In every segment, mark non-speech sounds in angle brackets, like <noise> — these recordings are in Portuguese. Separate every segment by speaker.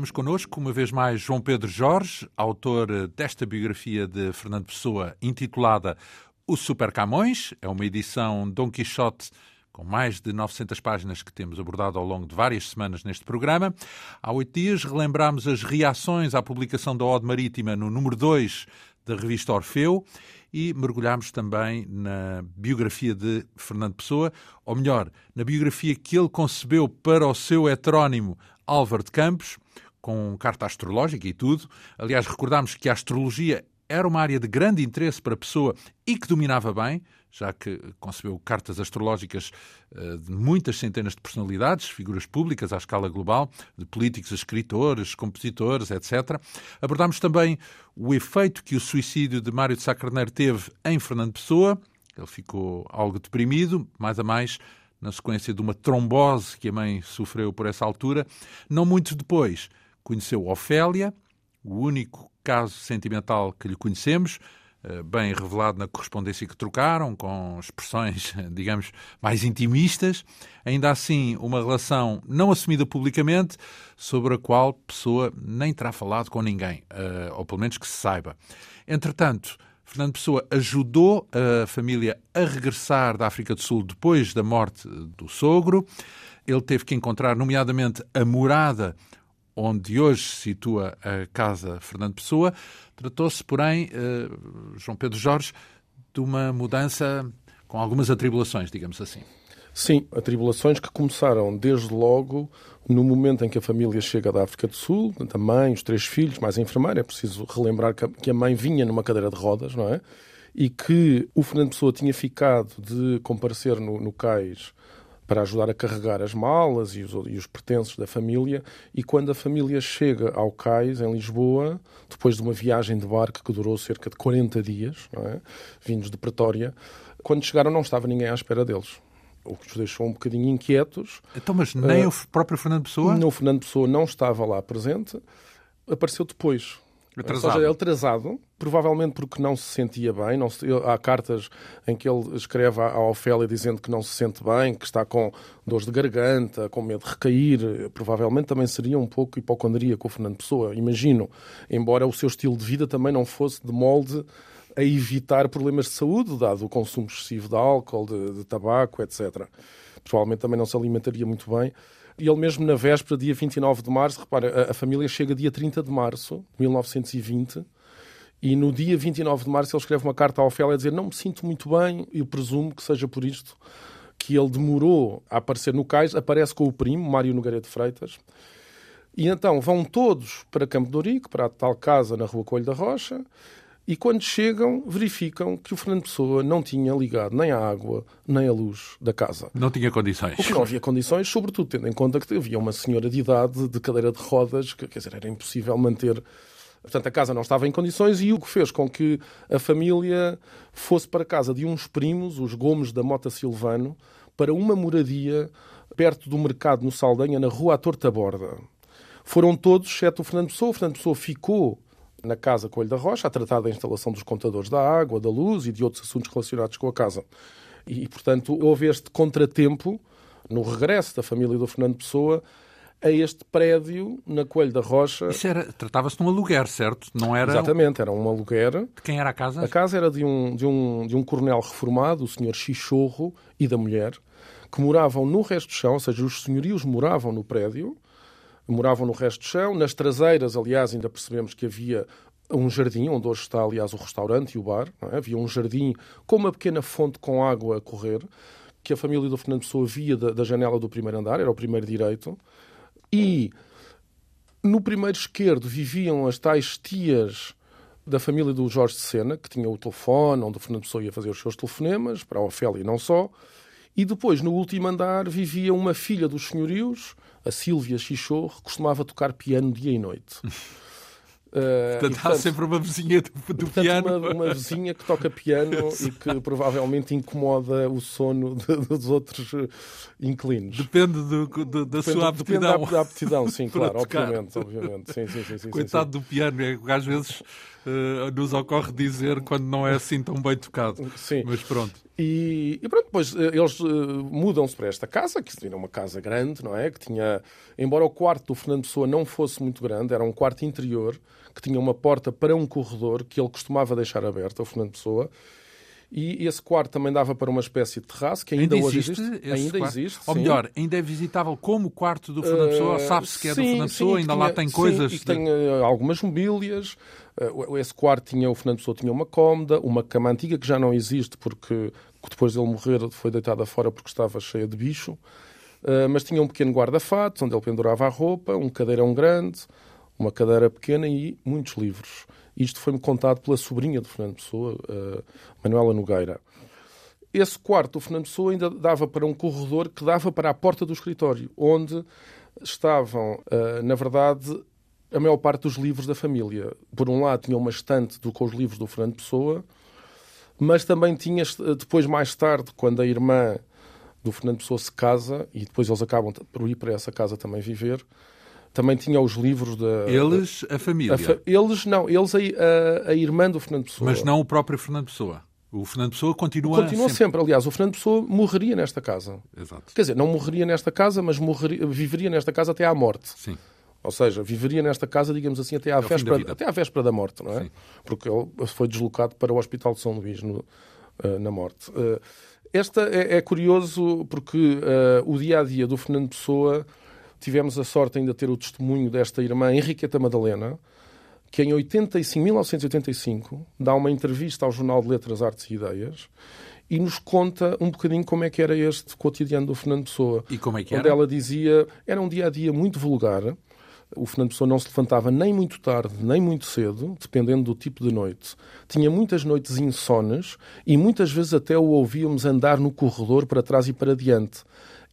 Speaker 1: Temos connosco uma vez mais João Pedro Jorge, autor desta biografia de Fernando Pessoa intitulada O Super Camões. É uma edição Dom Quixote com mais de 900 páginas que temos abordado ao longo de várias semanas neste programa. Há oito dias relembramos as reações à publicação da Ode Marítima no número 2 da revista Orfeu e mergulhámos também na biografia de Fernando Pessoa, ou melhor, na biografia que ele concebeu para o seu heterónimo Álvaro de Campos, com carta astrológica e tudo. Aliás, recordámos que a astrologia era uma área de grande interesse para a pessoa e que dominava bem, já que concebeu cartas astrológicas eh, de muitas centenas de personalidades, figuras públicas à escala global, de políticos, escritores, compositores, etc. Abordámos também o efeito que o suicídio de Mário de Sá Carneiro teve em Fernando Pessoa. Ele ficou algo deprimido, mais a mais na sequência de uma trombose que a mãe sofreu por essa altura. Não muito depois, conheceu Ofélia, o único caso sentimental que lhe conhecemos, eh, bem revelado na correspondência que trocaram, com expressões, <laughs> digamos, mais intimistas. Ainda assim, uma relação não assumida publicamente, sobre a qual Pessoa nem terá falado com ninguém, eh, ou pelo menos que se saiba. Entretanto, Fernando Pessoa ajudou a família a regressar da África do Sul depois da morte do sogro. Ele teve que encontrar, nomeadamente, a morada onde hoje se situa a Casa Fernando Pessoa. Tratou-se, porém, eh, João Pedro Jorge, de uma mudança com algumas atribulações, digamos assim.
Speaker 2: Sim, atribulações que começaram desde logo no momento em que a família chega da África do Sul, a mãe, os três filhos, mais a enfermeira. É preciso relembrar que a mãe vinha numa cadeira de rodas, não é? E que o Fernando Pessoa tinha ficado de comparecer no, no cais para ajudar a carregar as malas e os, e os, pertences da família. E quando a família chega ao cais, em Lisboa, depois de uma viagem de barco que durou cerca de 40 dias, é? vindos de Pretória, quando chegaram não estava ninguém à espera deles o que os deixou um bocadinho inquietos.
Speaker 1: Então, mas nem uh, o próprio Fernando Pessoa?
Speaker 2: Não, o Fernando Pessoa não estava lá presente, apareceu depois.
Speaker 1: Atrasado.
Speaker 2: Seja, ele atrasado, provavelmente porque não se sentia bem. Não se, há cartas em que ele escreve à Ofélia dizendo que não se sente bem, que está com dores de garganta, com medo de recair. Provavelmente também seria um pouco hipocondríaco o Fernando Pessoa, imagino. Embora o seu estilo de vida também não fosse de molde a evitar problemas de saúde, dado o consumo excessivo de álcool, de, de tabaco, etc. Provavelmente também não se alimentaria muito bem. E ele mesmo na véspera, dia 29 de março, repara, a, a família chega dia 30 de março de 1920 e no dia 29 de março ele escreve uma carta à Ofélia a dizer não me sinto muito bem, eu presumo que seja por isto que ele demorou a aparecer no cais, aparece com o primo, Mário Nogueira de Freitas, e então vão todos para Campo de Ourique, para a tal casa na Rua Coelho da Rocha, e quando chegam, verificam que o Fernando Pessoa não tinha ligado nem a água, nem a luz da casa.
Speaker 1: Não tinha condições.
Speaker 2: O que não havia condições, sobretudo tendo em conta que havia uma senhora de idade de cadeira de rodas, que quer dizer, era impossível manter. Portanto, a casa não estava em condições e o que fez com que a família fosse para a casa de uns primos, os Gomes da Mota Silvano, para uma moradia perto do mercado no Saldanha, na rua à Torta Borda. Foram todos, exceto o Fernando Pessoa. O Fernando Pessoa ficou na Casa Coelho da Rocha, a tratar da instalação dos contadores da água, da luz e de outros assuntos relacionados com a casa. E, portanto, houve este contratempo no regresso da família do Fernando Pessoa a este prédio na Coelho da Rocha.
Speaker 1: Isso era, tratava-se de um aluguer, certo? Não era...
Speaker 2: Exatamente, era um aluguer.
Speaker 1: De quem era a casa?
Speaker 2: A casa era de um, de um, de um coronel reformado, o senhor Chichorro, e da mulher, que moravam no resto do chão, ou seja, os senhorios moravam no prédio, moravam no resto do chão. Nas traseiras, aliás, ainda percebemos que havia um jardim, onde hoje está, aliás, o restaurante e o bar. É? Havia um jardim com uma pequena fonte com água a correr, que a família do Fernando Pessoa via da, da janela do primeiro andar, era o primeiro direito. E no primeiro esquerdo viviam as tais tias da família do Jorge de Sena, que tinha o telefone, onde o Fernando Pessoa ia fazer os seus telefonemas, para a Ofélia e não só. E depois, no último andar, vivia uma filha dos senhorios, a Sílvia Chichorro, costumava tocar piano dia e noite.
Speaker 1: Uh, <laughs> portanto, e, portanto, há sempre uma vizinha do, do
Speaker 2: portanto,
Speaker 1: piano.
Speaker 2: Uma, uma, vizinha que toca piano <laughs> e que provavelmente incomoda o sono de, dos outros eh, inquilinos.
Speaker 1: Depende do, do, da depende, sua aptidão.
Speaker 2: Depende da, aptidão, sim, <laughs> claro, obviamente. obviamente. Sim, sim, sim,
Speaker 1: Coitado do piano, é que às vezes uh, nos ocorre dizer quando não é assim tão bem tocado.
Speaker 2: Sim.
Speaker 1: Mas pronto.
Speaker 2: E, e pronto, depois eh, eles uh, mudam-se para esta casa, que era uma casa grande, não é? Que tinha, embora o quarto do Fernando Pessoa não fosse muito grande, era um quarto interior, que tinha uma porta para um corredor que ele costumava deixar aberto, o Fernando Pessoa. E esse quarto também dava para uma espécie de terraço que ainda,
Speaker 1: ainda
Speaker 2: hoje
Speaker 1: existe.
Speaker 2: Ainda
Speaker 1: quarto?
Speaker 2: existe.
Speaker 1: Ou
Speaker 2: sim.
Speaker 1: melhor, ainda é visitável como o quarto do Fernando Pessoa?
Speaker 2: Uh,
Speaker 1: Sabe-se que é
Speaker 2: sim,
Speaker 1: do Fernando Pessoa? Ainda
Speaker 2: tinha,
Speaker 1: lá tem
Speaker 2: sim,
Speaker 1: coisas.
Speaker 2: E
Speaker 1: de...
Speaker 2: tem uh, algumas mobílias. Uh, esse quarto tinha, o Fernando Pessoa tinha uma cómoda, uma cama antiga que já não existe porque depois dele morrer foi deitada fora porque estava cheia de bicho. Uh, mas tinha um pequeno guarda-fatos onde ele pendurava a roupa, um cadeirão grande, uma cadeira pequena e muitos livros. Isto foi-me contado pela sobrinha de Fernando Pessoa, uh, Manuela Nogueira. Esse quarto do Fernando Pessoa ainda dava para um corredor que dava para a porta do escritório, onde estavam, uh, na verdade, a maior parte dos livros da família. Por um lado, tinha uma estante com os livros do Fernando Pessoa, mas também tinha, depois, mais tarde, quando a irmã do Fernando Pessoa se casa, e depois eles acabam por ir para essa casa também viver, também tinha os livros da.
Speaker 1: Eles, a família.
Speaker 2: A fa eles, não, eles, a, a, a, irmã do Fernando Pessoa.
Speaker 1: Mas não o próprio Fernando Pessoa. O Fernando Pessoa continua.
Speaker 2: Continua sempre. sempre. Aliás, o Fernando Pessoa morreria nesta casa.
Speaker 1: Exato.
Speaker 2: Quer dizer, não morreria nesta casa, mas morreria, viveria nesta casa até à morte.
Speaker 1: Sim.
Speaker 2: Ou seja, viveria nesta casa, digamos assim, até à, véspera, até à véspera da morte, não é?
Speaker 1: Sim.
Speaker 2: Porque ele foi deslocado para o Hospital de São Luís no, uh, na morte. Uh, esta é, é, curioso porque uh, o dia a dia do Fernando Pessoa tivemos a sorte ainda de ter o testemunho desta irmã Henriqueta Madalena, que em 85, 1985 dá uma entrevista ao Jornal de Letras, Artes e Ideias e nos conta um bocadinho como é que era este cotidiano do Fernando Pessoa.
Speaker 1: E como é que
Speaker 2: era?
Speaker 1: Onde
Speaker 2: ela dizia, era um dia a dia muito vulgar. O Fernando Pessoa não se levantava nem muito tarde, nem muito cedo, dependendo do tipo de noite. Tinha muitas noites insones e muitas vezes até o ouvíamos andar no corredor para trás e para diante.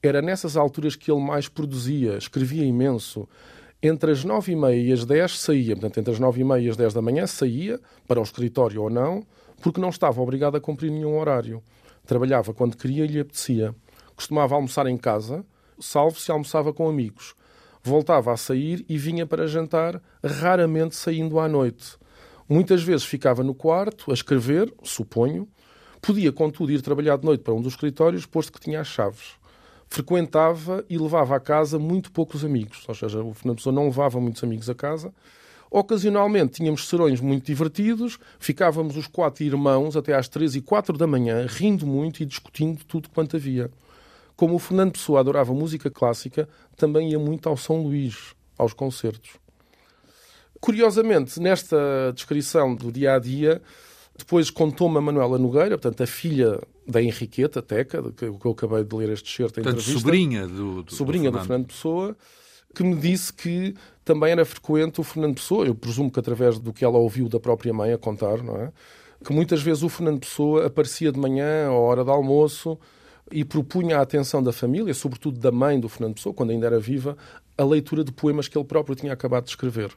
Speaker 2: Era nessas alturas que ele mais produzia, escrevia imenso. Entre as nove e meia e as dez saía, portanto, entre as nove e meia e as dez da manhã saía, para o escritório ou não, porque não estava obrigado a cumprir nenhum horário. Trabalhava quando queria e lhe apetecia. Costumava almoçar em casa, salvo se almoçava com amigos. Voltava a sair e vinha para jantar, raramente saindo à noite. Muitas vezes ficava no quarto a escrever, suponho. Podia, contudo, ir trabalhar de noite para um dos escritórios, posto que tinha as chaves frequentava e levava a casa muito poucos amigos. Ou seja, o Fernando Pessoa não levava muitos amigos a casa. Ocasionalmente tínhamos serões muito divertidos, ficávamos os quatro irmãos até às três e quatro da manhã, rindo muito e discutindo tudo quanto havia. Como o Fernando Pessoa adorava música clássica, também ia muito ao São Luís, aos concertos. Curiosamente, nesta descrição do dia a dia, depois contou-me a Manuela Nogueira, portanto, a filha da Henriqueta Teca, que eu acabei de ler este excerto em
Speaker 1: portanto,
Speaker 2: entrevista.
Speaker 1: sobrinha do, do
Speaker 2: sobrinha
Speaker 1: do
Speaker 2: do Fernando Pessoa, que me disse que também era frequente o Fernando Pessoa, eu presumo que através do que ela ouviu da própria mãe a contar, não é? Que muitas vezes o Fernando Pessoa aparecia de manhã, à hora do almoço, e propunha a atenção da família, sobretudo da mãe do Fernando Pessoa, quando ainda era viva, a leitura de poemas que ele próprio tinha acabado de escrever.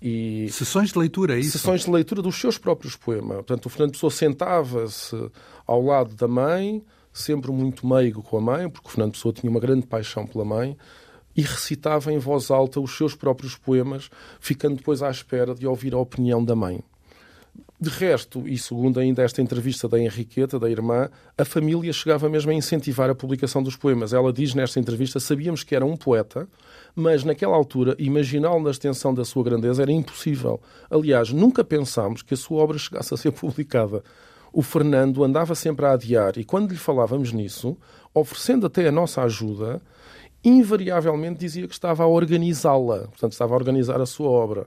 Speaker 1: E Sessões de leitura, é isso?
Speaker 2: Sessões de leitura dos seus próprios poemas. Portanto, o Fernando Pessoa sentava-se ao lado da mãe, sempre muito meigo com a mãe, porque o Fernando Pessoa tinha uma grande paixão pela mãe, e recitava em voz alta os seus próprios poemas, ficando depois à espera de ouvir a opinião da mãe. De resto, e segundo ainda esta entrevista da Henriqueta, da irmã, a família chegava mesmo a incentivar a publicação dos poemas. Ela diz nesta entrevista: sabíamos que era um poeta, mas naquela altura imaginá-lo na extensão da sua grandeza era impossível. Aliás, nunca pensámos que a sua obra chegasse a ser publicada. O Fernando andava sempre a adiar e quando lhe falávamos nisso, oferecendo até a nossa ajuda, invariavelmente dizia que estava a organizá-la, portanto, estava a organizar a sua obra.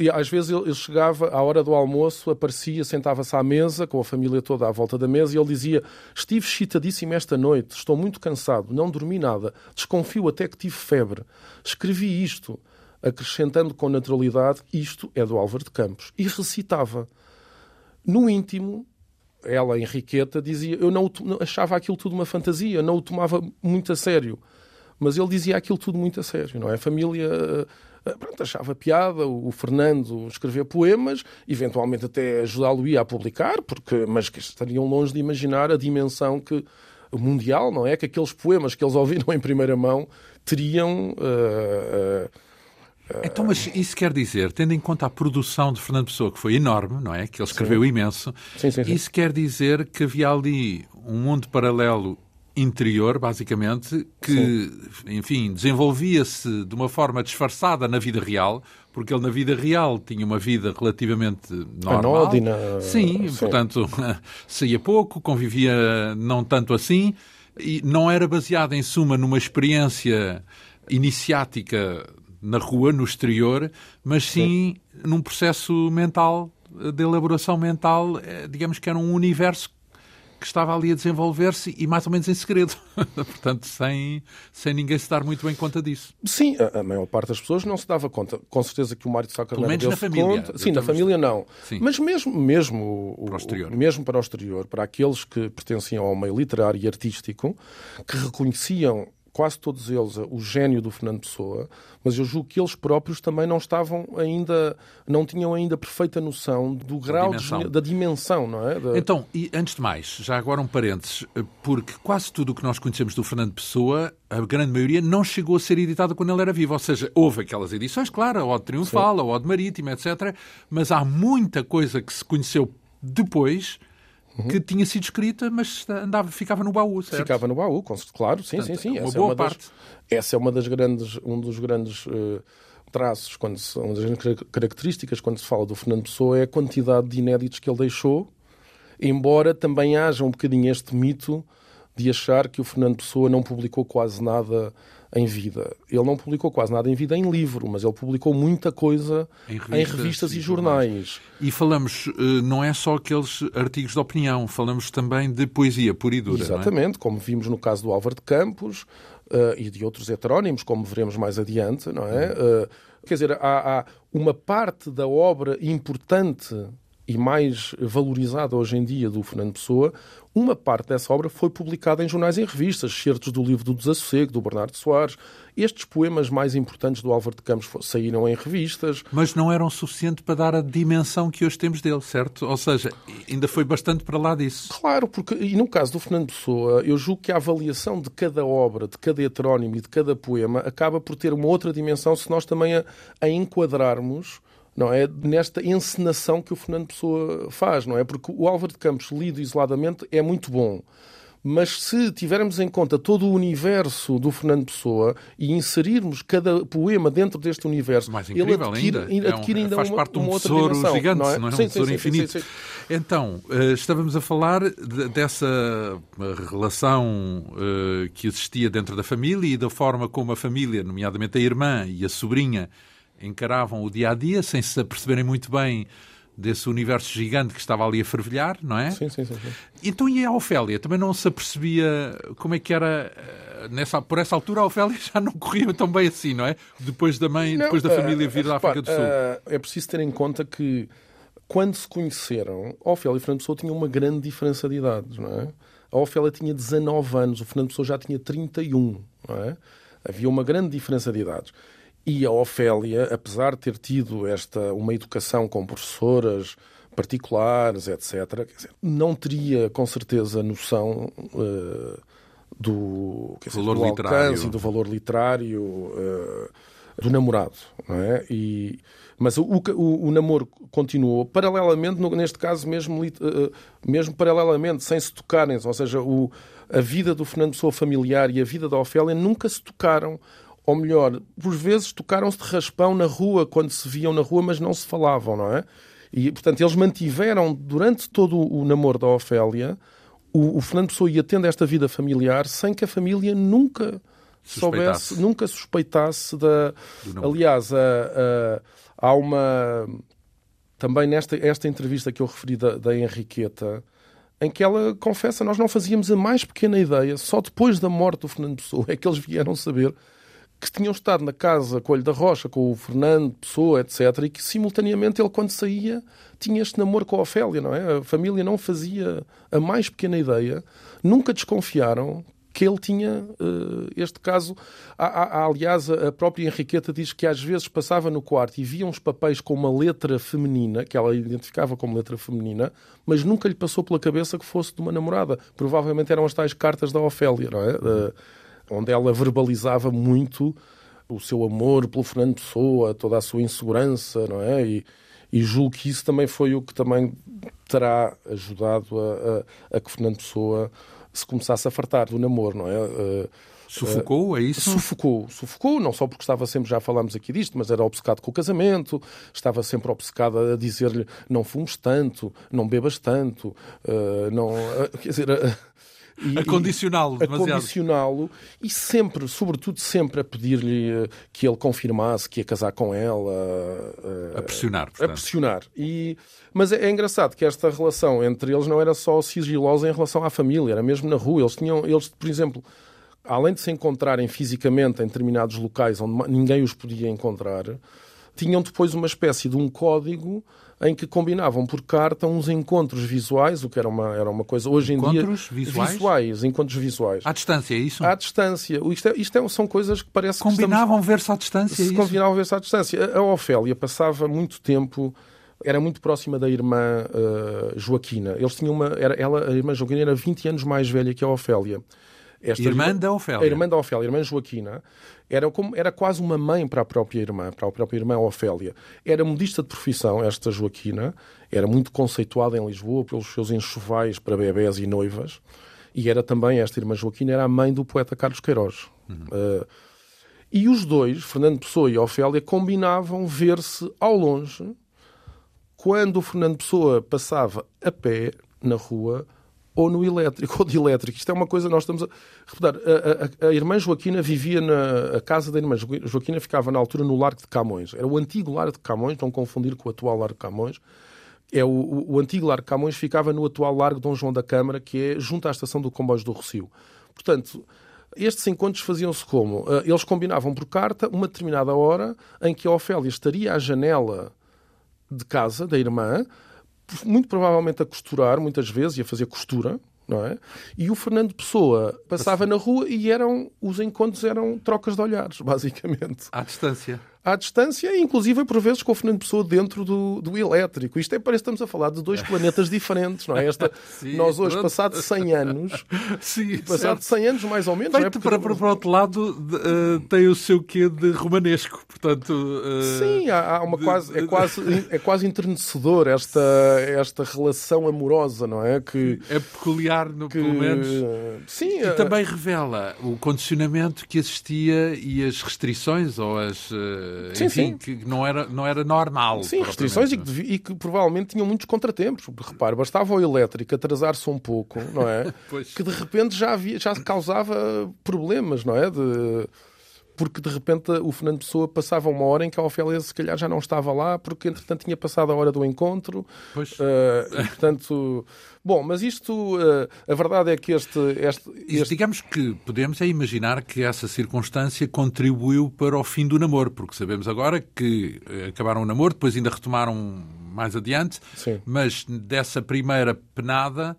Speaker 2: E às vezes ele chegava à hora do almoço, aparecia, sentava-se à mesa, com a família toda à volta da mesa, e ele dizia: Estive excitadíssimo esta noite, estou muito cansado, não dormi nada, desconfio até que tive febre. Escrevi isto, acrescentando com naturalidade: Isto é do Álvaro de Campos. E recitava. No íntimo, ela, Henriqueta, dizia: Eu não, achava aquilo tudo uma fantasia, não o tomava muito a sério. Mas ele dizia aquilo tudo muito a sério, não é? A família pronto, achava piada o Fernando escrever poemas, eventualmente até ajudá-lo a publicar, porque, mas que estariam longe de imaginar a dimensão que mundial, não é? Que aqueles poemas que eles ouviram em primeira mão teriam uh, uh,
Speaker 1: Então, mas isso quer dizer, tendo em conta a produção de Fernando Pessoa, que foi enorme, não é? Que ele escreveu sim. imenso,
Speaker 2: sim, sim,
Speaker 1: isso quer dizer que havia ali um mundo paralelo interior, basicamente, que, enfim, desenvolvia-se de uma forma disfarçada na vida real, porque ele na vida real tinha uma vida relativamente normal.
Speaker 2: Anódina.
Speaker 1: Sim, Sim, portanto, <laughs> saía pouco, convivia não tanto assim, e não era baseado, em suma, numa experiência iniciática na rua, no exterior, mas sim, sim. num processo mental, de elaboração mental, eh, digamos que era um universo que estava ali a desenvolver-se e mais ou menos em segredo. <laughs> Portanto, sem, sem ninguém se dar muito bem conta disso.
Speaker 2: Sim, a, a, maior parte das pessoas não se dava conta. Com certeza que o Mário de Sá Carneiro
Speaker 1: deu
Speaker 2: na
Speaker 1: família.
Speaker 2: Conta. Sim, na família não.
Speaker 1: Sim.
Speaker 2: Mas mesmo, mesmo,
Speaker 1: para o exterior.
Speaker 2: O, mesmo para o exterior, para aqueles que pertenciam ao meio literário e artístico, que reconheciam quase todos eles o gênio do Fernando Pessoa, mas eu julgo que eles próprios também não estavam ainda, não tinham ainda perfeita noção do grau
Speaker 1: dimensão.
Speaker 2: De, da dimensão, não é? Da...
Speaker 1: Então, e antes de mais, já agora um parênteses, porque quase tudo o que nós conhecemos do Fernando Pessoa, a grande maioria não chegou a ser editado quando ele era vivo, ou seja, houve aquelas edições, claro, a Ode Triunfal, Sim. a Ode Marítima, etc., mas há muita coisa que se conheceu depois uhum. que tinha sido escrita, mas andava, ficava no baú, certo?
Speaker 2: Ficava no baú, claro, sim, Portanto, sim, sim.
Speaker 1: Uma essa é boa
Speaker 2: é uma
Speaker 1: parte.
Speaker 2: Das, essa é uma das grandes, um dos grandes uh, traços, quando se, uma das grandes características quando se fala do Fernando Pessoa é a quantidade de inéditos que ele deixou, embora também haja um bocadinho este mito de achar que o Fernando Pessoa não publicou quase nada em vida. Ele não publicou quase nada em vida em livro, mas ele publicou muita coisa em revistas, em revistas e, e jornais.
Speaker 1: E falamos, eh, não é só aqueles artigos de opinião, falamos também de poesia pura e dura.
Speaker 2: É? Exatamente,
Speaker 1: é?
Speaker 2: como vimos no caso do Álvaro de Campos uh, e de outros heterónimos, como veremos mais adiante, não é? Uh, quer dizer, há, há uma parte da obra importante e mais valorizada hoje em dia do Fernando Pessoa, uma parte dessa obra foi publicada em jornais e revistas, certos do livro do Desassossego, do Bernardo Soares. Estes poemas mais importantes do Álvaro de Campos saíram em revistas.
Speaker 1: Mas não eram suficientes para dar a dimensão que hoje temos dele, certo? Ou seja, ainda foi bastante para lá disso.
Speaker 2: Claro, porque, e no caso do Fernando Pessoa, eu julgo que a avaliação de cada obra, de cada heterónimo e de cada poema acaba por ter uma outra dimensão se nós também a, a enquadrarmos não é nesta encenação que o Fernando Pessoa faz, não é? Porque o Álvaro de Campos lido isoladamente é muito bom. Mas se tivermos em conta todo o universo do Fernando Pessoa e inserirmos cada poema dentro deste universo,
Speaker 1: Mais ele adquire ainda, adquire ainda é um, faz uma, parte de um uma tesouro dimensão, gigante, não é? Não é? Sim, um tesouro sim, infinito. Sim, então, uh, estávamos a falar de, dessa relação uh, que existia dentro da família e da forma como a família, nomeadamente a irmã e a sobrinha, encaravam o dia a dia sem se aperceberem muito bem desse universo gigante que estava ali a fervilhar, não é?
Speaker 2: Sim, sim, sim. sim.
Speaker 1: Então e a Ofélia? Também não se apercebia como é que era eh, nessa, por essa altura a Ofélia <laughs> já não corria tão bem assim, não é? Depois da mãe, não, depois da família vir uh, da África do Sul. Uh,
Speaker 2: é preciso ter em conta que quando se conheceram, a Ofélia e Fernando Pessoa tinham uma grande diferença de idades, não é? A Ofélia tinha 19 anos, o Fernando Pessoa já tinha 31, não é? Havia uma grande diferença de idades. E a Ofélia, apesar de ter tido esta uma educação com professoras particulares, etc., dizer, não teria com certeza noção uh, do, dizer, valor do alcance e do valor literário uh, do namorado. Não é? e, mas o, o, o, namoro continuou paralelamente, neste caso mesmo, uh, mesmo paralelamente, sem se tocarem, ou seja, o, a vida do Fernando Pessoa familiar e a vida da Ofélia nunca se tocaram ou melhor, por vezes tocaram-se de raspão na rua, quando se viam na rua, mas não se falavam, não é? E, portanto, eles mantiveram, durante todo o namoro da Ofélia, o, o Fernando Pessoa ia tendo esta vida familiar sem que a família nunca soubesse, nunca suspeitasse da... Aliás, a, a, há uma... Também nesta esta entrevista que eu referi da, da Henriqueta, em que ela confessa, nós não fazíamos a mais pequena ideia, só depois da morte do Fernando Pessoa é que eles vieram saber que tinham estado na casa Coelho da Rocha com o Fernando Pessoa, etc., e que simultaneamente ele, quando saía, tinha este namoro com a Ofélia, não é? A família não fazia a mais pequena ideia, nunca desconfiaram que ele tinha uh, este caso. Há, aliás, a própria Henriqueta diz que às vezes passava no quarto e via uns papéis com uma letra feminina, que ela identificava como letra feminina, mas nunca lhe passou pela cabeça que fosse de uma namorada. Provavelmente eram as tais cartas da Ofélia, não é? Uh, onde ela verbalizava muito o seu amor pelo Fernando Pessoa, toda a sua insegurança, não é? E, e julgo que isso também foi o que também terá ajudado a, a, a que Fernando Pessoa se começasse a fartar do namoro, não é? Uh,
Speaker 1: Sufocou, é isso?
Speaker 2: Sufocou, sufocou, não só porque estava sempre, já falámos aqui disto, mas era obcecado com o casamento, estava sempre obcecado a dizer-lhe não fumes tanto, não bebas tanto, uh, não. Uh, quer dizer.
Speaker 1: E, a condicioná-lo
Speaker 2: A condicioná-lo e sempre, sobretudo sempre, a pedir-lhe que ele confirmasse que ia casar com ela.
Speaker 1: A, pressionar,
Speaker 2: portanto. A pressionar. E, mas é, é, engraçado que esta relação entre eles não era só sigilosa em relação à família, era mesmo na rua. Eles tinham, eles, por exemplo, além de se encontrarem fisicamente em determinados locais onde ninguém os podia encontrar, tinham depois uma espécie de um código em que combinavam por carta uns encontros visuais, o que era uma, era uma coisa hoje
Speaker 1: encontros
Speaker 2: em dia.
Speaker 1: Encontros visuais?
Speaker 2: Visuais, encontros visuais.
Speaker 1: À distância, é isso?
Speaker 2: À distância. Isto, é, isto é, são coisas que parece
Speaker 1: Combinavam
Speaker 2: que. Estamos...
Speaker 1: ver-se à distância?
Speaker 2: Se
Speaker 1: é
Speaker 2: combinavam ver-se à distância. A Ofélia passava muito tempo era muito próxima da irmã uh, Joaquina. Eles tinham uma, era, ela, a irmã Joaquina era 20 anos mais velha que a Ofélia.
Speaker 1: Esta irmã, irmã da Ofélia.
Speaker 2: A irmã da Ofélia, a irmã Joaquina, era, como, era quase uma mãe para a própria irmã, para a própria irmã Ofélia. Era modista de profissão, esta Joaquina, era muito conceituada em Lisboa pelos seus enxovais para bebés e noivas, e era também, esta irmã Joaquina, era a mãe do poeta Carlos Queiroz. Uhum. Uh, e os dois, Fernando Pessoa e Ofélia, combinavam ver-se ao longe quando o Fernando Pessoa passava a pé na rua ou no elétrico, <laughs> ou de elétrico. Isto é uma coisa, nós estamos a. Reparar, a, a, a, irmã Joaquina vivia na. A casa da irmã Joaquina ficava na altura no Largo de Camões. Era o antigo Largo de Camões, não confundir com o atual Largo de Camões. É o, o, o antigo Largo de Camões ficava no atual Largo Dom João da Câmara, que é junto à estação do Comboios do Rocio. Portanto, estes encontros faziam-se como? Eh, eles combinavam por carta uma determinada hora em que a Ofélia estaria à janela de casa da irmã muito provavelmente a costurar, muitas vezes, e a fazer costura, não é? E o Fernando Pessoa passava na rua e eram os encontros eram trocas de olhares, <laughs> basicamente.
Speaker 1: À distância
Speaker 2: à distância, inclusive por vezes com o Fernando Pessoa dentro do, do elétrico. Isto é, parece que estamos a falar de dois planetas diferentes, não é? Esta, <laughs> Sim, nós hoje, passado 100 anos, <laughs> Sim, passado certo. 100 anos mais ou menos...
Speaker 1: Feito é? para, para, para outro lado, uh, tem o seu quê de romanesco, portanto... Uh,
Speaker 2: Sim, há, há uma de, quase, é, quase, é quase enternecedor esta, esta relação amorosa, não é? Que,
Speaker 1: é peculiar, no, que, pelo menos. Sim, e uh, também revela o condicionamento que existia e as restrições ou as sim, enfim, sim. que não era, não era normal.
Speaker 2: Sim, restrições e que, e que, provavelmente tinham muitos contratempos. Repare, bastava o elétrico atrasar-se um pouco, não é? <laughs> que de repente já, havia, já causava problemas, não é? De porque de repente o Fernando Pessoa passava uma hora em que a Ofélia se calhar já não estava lá, porque entretanto tinha passado a hora do encontro.
Speaker 1: Pois. Uh,
Speaker 2: e, portanto, bom, mas isto, uh, a verdade é que este, este, este...
Speaker 1: Digamos que podemos é imaginar que essa circunstância contribuiu para o fim do namoro, porque sabemos agora que eh, acabaram o namoro, depois ainda retomaram mais adiante,
Speaker 2: Sim.
Speaker 1: mas dessa primeira penada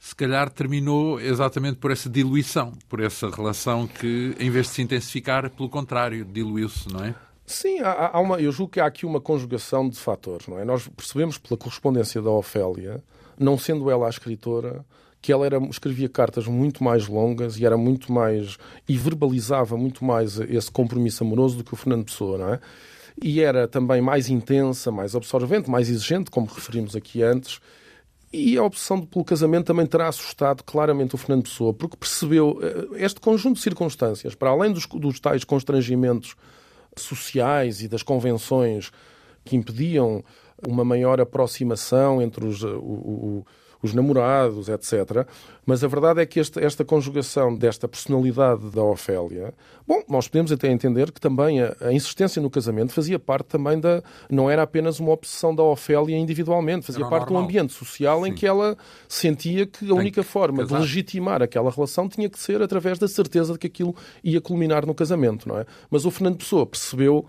Speaker 1: se calhar terminou exatamente por essa diluição, por essa relação que, em vez de se intensificar, pelo contrário, diluiu-se, não é?
Speaker 2: Sim, há, há, uma, eu julgo que há aqui uma conjugação de fatores, não é? Nós percebemos pela correspondência da Ofélia, não sendo ela a escritora, que ela era, escrevia cartas muito mais longas e era muito mais e verbalizava muito mais esse compromisso amoroso do que o Fernando Pessoa, não é? E era também mais intensa, mais absorvente, mais exigente, como referimos aqui antes, e a opção pelo casamento também terá assustado claramente o Fernando Pessoa, porque percebeu eh, este conjunto de circunstâncias, para além dos, dos tais constrangimentos sociais e das convenções que impediam uma maior aproximação entre os, o, o, os namorados, etc. Mas a verdade é que esta, esta conjugação desta personalidade da Ofélia, bom, nós podemos até entender que também a, a, insistência no casamento fazia parte também da. não era apenas uma obsessão da Ofélia individualmente, fazia era parte normal. de um ambiente social Sim. em que ela sentia que a única forma de legitimar aquela relação tinha que ser através da certeza de que aquilo ia culminar no casamento, não é? Mas o Fernando Pessoa percebeu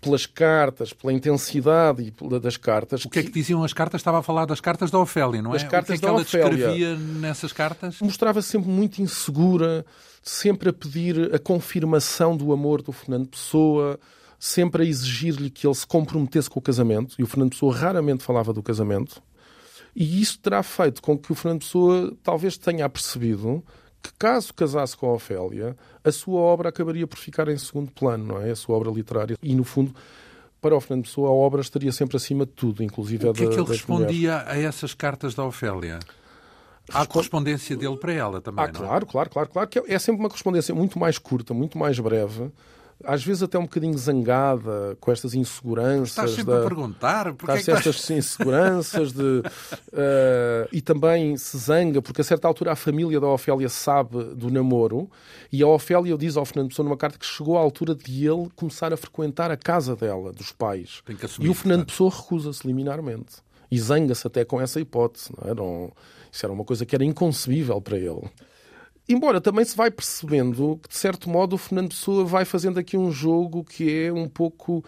Speaker 2: pelas cartas, pela intensidade das cartas.
Speaker 1: O que é que diziam as cartas? Estava a falar das cartas da Ofélia, não é?
Speaker 2: As cartas
Speaker 1: o que é que
Speaker 2: ela
Speaker 1: Ofélia. descrevia nessas cartas?
Speaker 2: Mostrava-se sempre muito insegura, sempre a pedir a confirmação do amor do Fernando Pessoa, sempre a exigir-lhe que ele se comprometesse com o casamento, e o Fernando Pessoa raramente falava do casamento. E isso terá feito com que o Fernando Pessoa talvez tenha percebido que caso casasse com a Ofélia, a sua obra acabaria por ficar em segundo plano, não é? A sua obra literária. E, no fundo, para o Fernando Pessoa, a obra estaria sempre acima de tudo, inclusive
Speaker 1: o que
Speaker 2: a
Speaker 1: da,
Speaker 2: é que
Speaker 1: ele respondia mulheres. a essas cartas da Ofélia? Há correspondência dele para ela também,
Speaker 2: ah,
Speaker 1: não
Speaker 2: é? claro, claro, claro, claro, que é sempre uma correspondência muito mais curta, muito mais breve, às vezes até um bocadinho zangada com estas inseguranças.
Speaker 1: Estás sempre da... a perguntar porque
Speaker 2: é que estas inseguranças de, uh, <laughs> e também se zanga porque a certa altura a família da Ofélia sabe do namoro e a Ofélia diz ao Fernando Pessoa numa carta que chegou à altura de ele começar a frequentar a casa dela, dos pais.
Speaker 1: Assumir,
Speaker 2: e o Fernando Pessoa recusa-se liminarmente e zanga-se até com essa hipótese. Não é? Não, isso era uma coisa que era inconcebível para ele. Embora também se vai percebendo que, de certo modo, o Fernando Pessoa vai fazendo aqui um jogo que é um pouco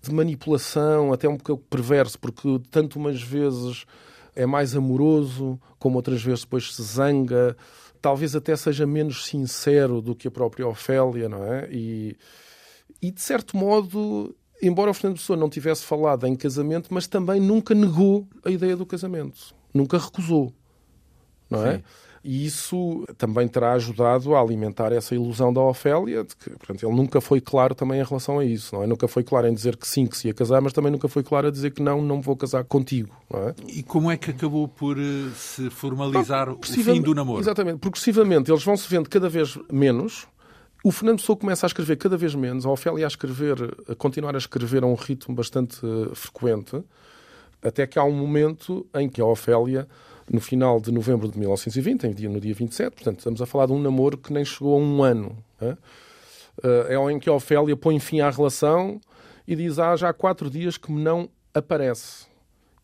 Speaker 2: de manipulação, até um pouco perverso, porque tanto umas vezes é mais amoroso, como outras vezes depois se zanga, talvez até seja menos sincero do que a própria Ofélia, não é? E, e de certo modo, embora o Fernando Pessoa não tivesse falado em casamento, mas também nunca negou a ideia do casamento, nunca recusou, não é? Sim. E isso também terá ajudado a alimentar essa ilusão da Ofélia, de que portanto, ele nunca foi claro também em relação a isso. Não é? Nunca foi claro em dizer que sim, que se ia casar, mas também nunca foi claro a dizer que não, não vou casar contigo. Não é?
Speaker 1: E como é que acabou por eh, se formalizar o fim do namoro?
Speaker 2: Exatamente. Progressivamente eles vão se vendo cada vez menos. O Fernando Pessoa começa a escrever cada vez menos, a Ofélia a escrever, a continuar a escrever a um ritmo bastante uh, frequente, até que há um momento em que a Ofélia no final de novembro de 1920, no dia 27, portanto, estamos a falar de um namoro que nem chegou a um ano. É, é em que a Ofélia põe fim à relação e diz: Ah, já há quatro dias que me não aparece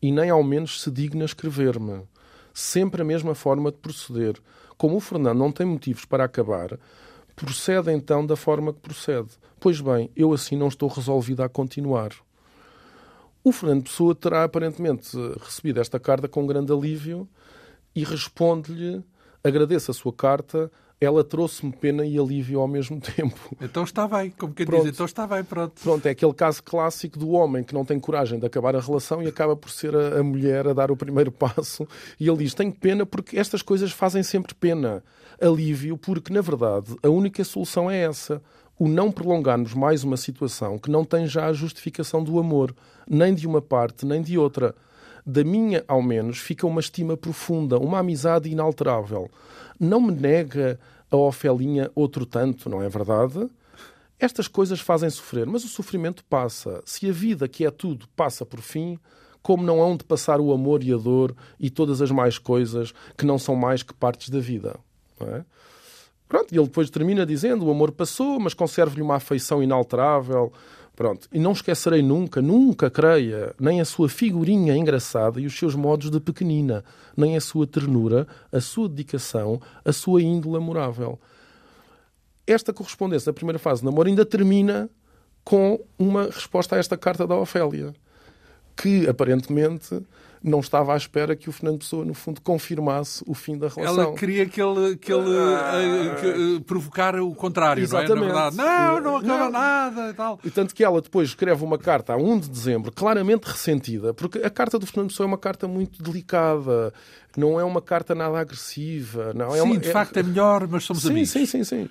Speaker 2: e nem ao menos se digna escrever-me. Sempre a mesma forma de proceder. Como o Fernando não tem motivos para acabar, procede então da forma que procede. Pois bem, eu assim não estou resolvido a continuar. O Fernando Pessoa terá aparentemente recebido esta carta com grande alívio e responde-lhe: agradeço a sua carta, ela trouxe-me pena e alívio ao mesmo <laughs> tempo.
Speaker 1: Então está bem, como quem diz, então está bem, pronto.
Speaker 2: Pronto, é aquele caso clássico do homem que não tem coragem de acabar a relação e acaba por ser a, a mulher a dar o primeiro <laughs> passo. E ele diz: Tenho pena porque estas coisas fazem sempre pena. Alívio, porque na verdade a única solução é essa o não prolongarmos mais uma situação que não tem já a justificação do amor, nem de uma parte, nem de outra. Da minha, ao menos, fica uma estima profunda, uma amizade inalterável. Não me nega a Ofelinha outro tanto, não é verdade? Estas coisas fazem sofrer, mas o sofrimento passa. Se a vida, que é tudo, passa por fim, como não hão de passar o amor e a dor e todas as mais coisas que não são mais que partes da vida? Não é? Pronto, e ele depois termina dizendo: o amor passou, mas conservo-lhe uma afeição inalterável. Pronto, e não esquecerei nunca, nunca creia, nem a sua figurinha engraçada e os seus modos de pequenina, nem a sua ternura, a sua dedicação, a sua índole amorável. Esta correspondência da primeira fase do namoro ainda termina com uma resposta a esta carta da Ofélia, que aparentemente não estava à espera que o Fernando Pessoa, no fundo, confirmasse o fim da relação.
Speaker 1: Ela queria que ele, que ele ah, uh, que, uh, provocar o contrário,
Speaker 2: exatamente.
Speaker 1: não é? Não, não acaba não. nada e tal.
Speaker 2: E tanto que ela depois escreve uma carta a 1 de dezembro, claramente ressentida, porque a carta do Fernando Pessoa é uma carta muito delicada, não é uma carta nada agressiva. Não, é
Speaker 1: sim,
Speaker 2: uma,
Speaker 1: de é... facto é melhor, mas somos
Speaker 2: sim,
Speaker 1: amigos.
Speaker 2: Sim, sim, sim.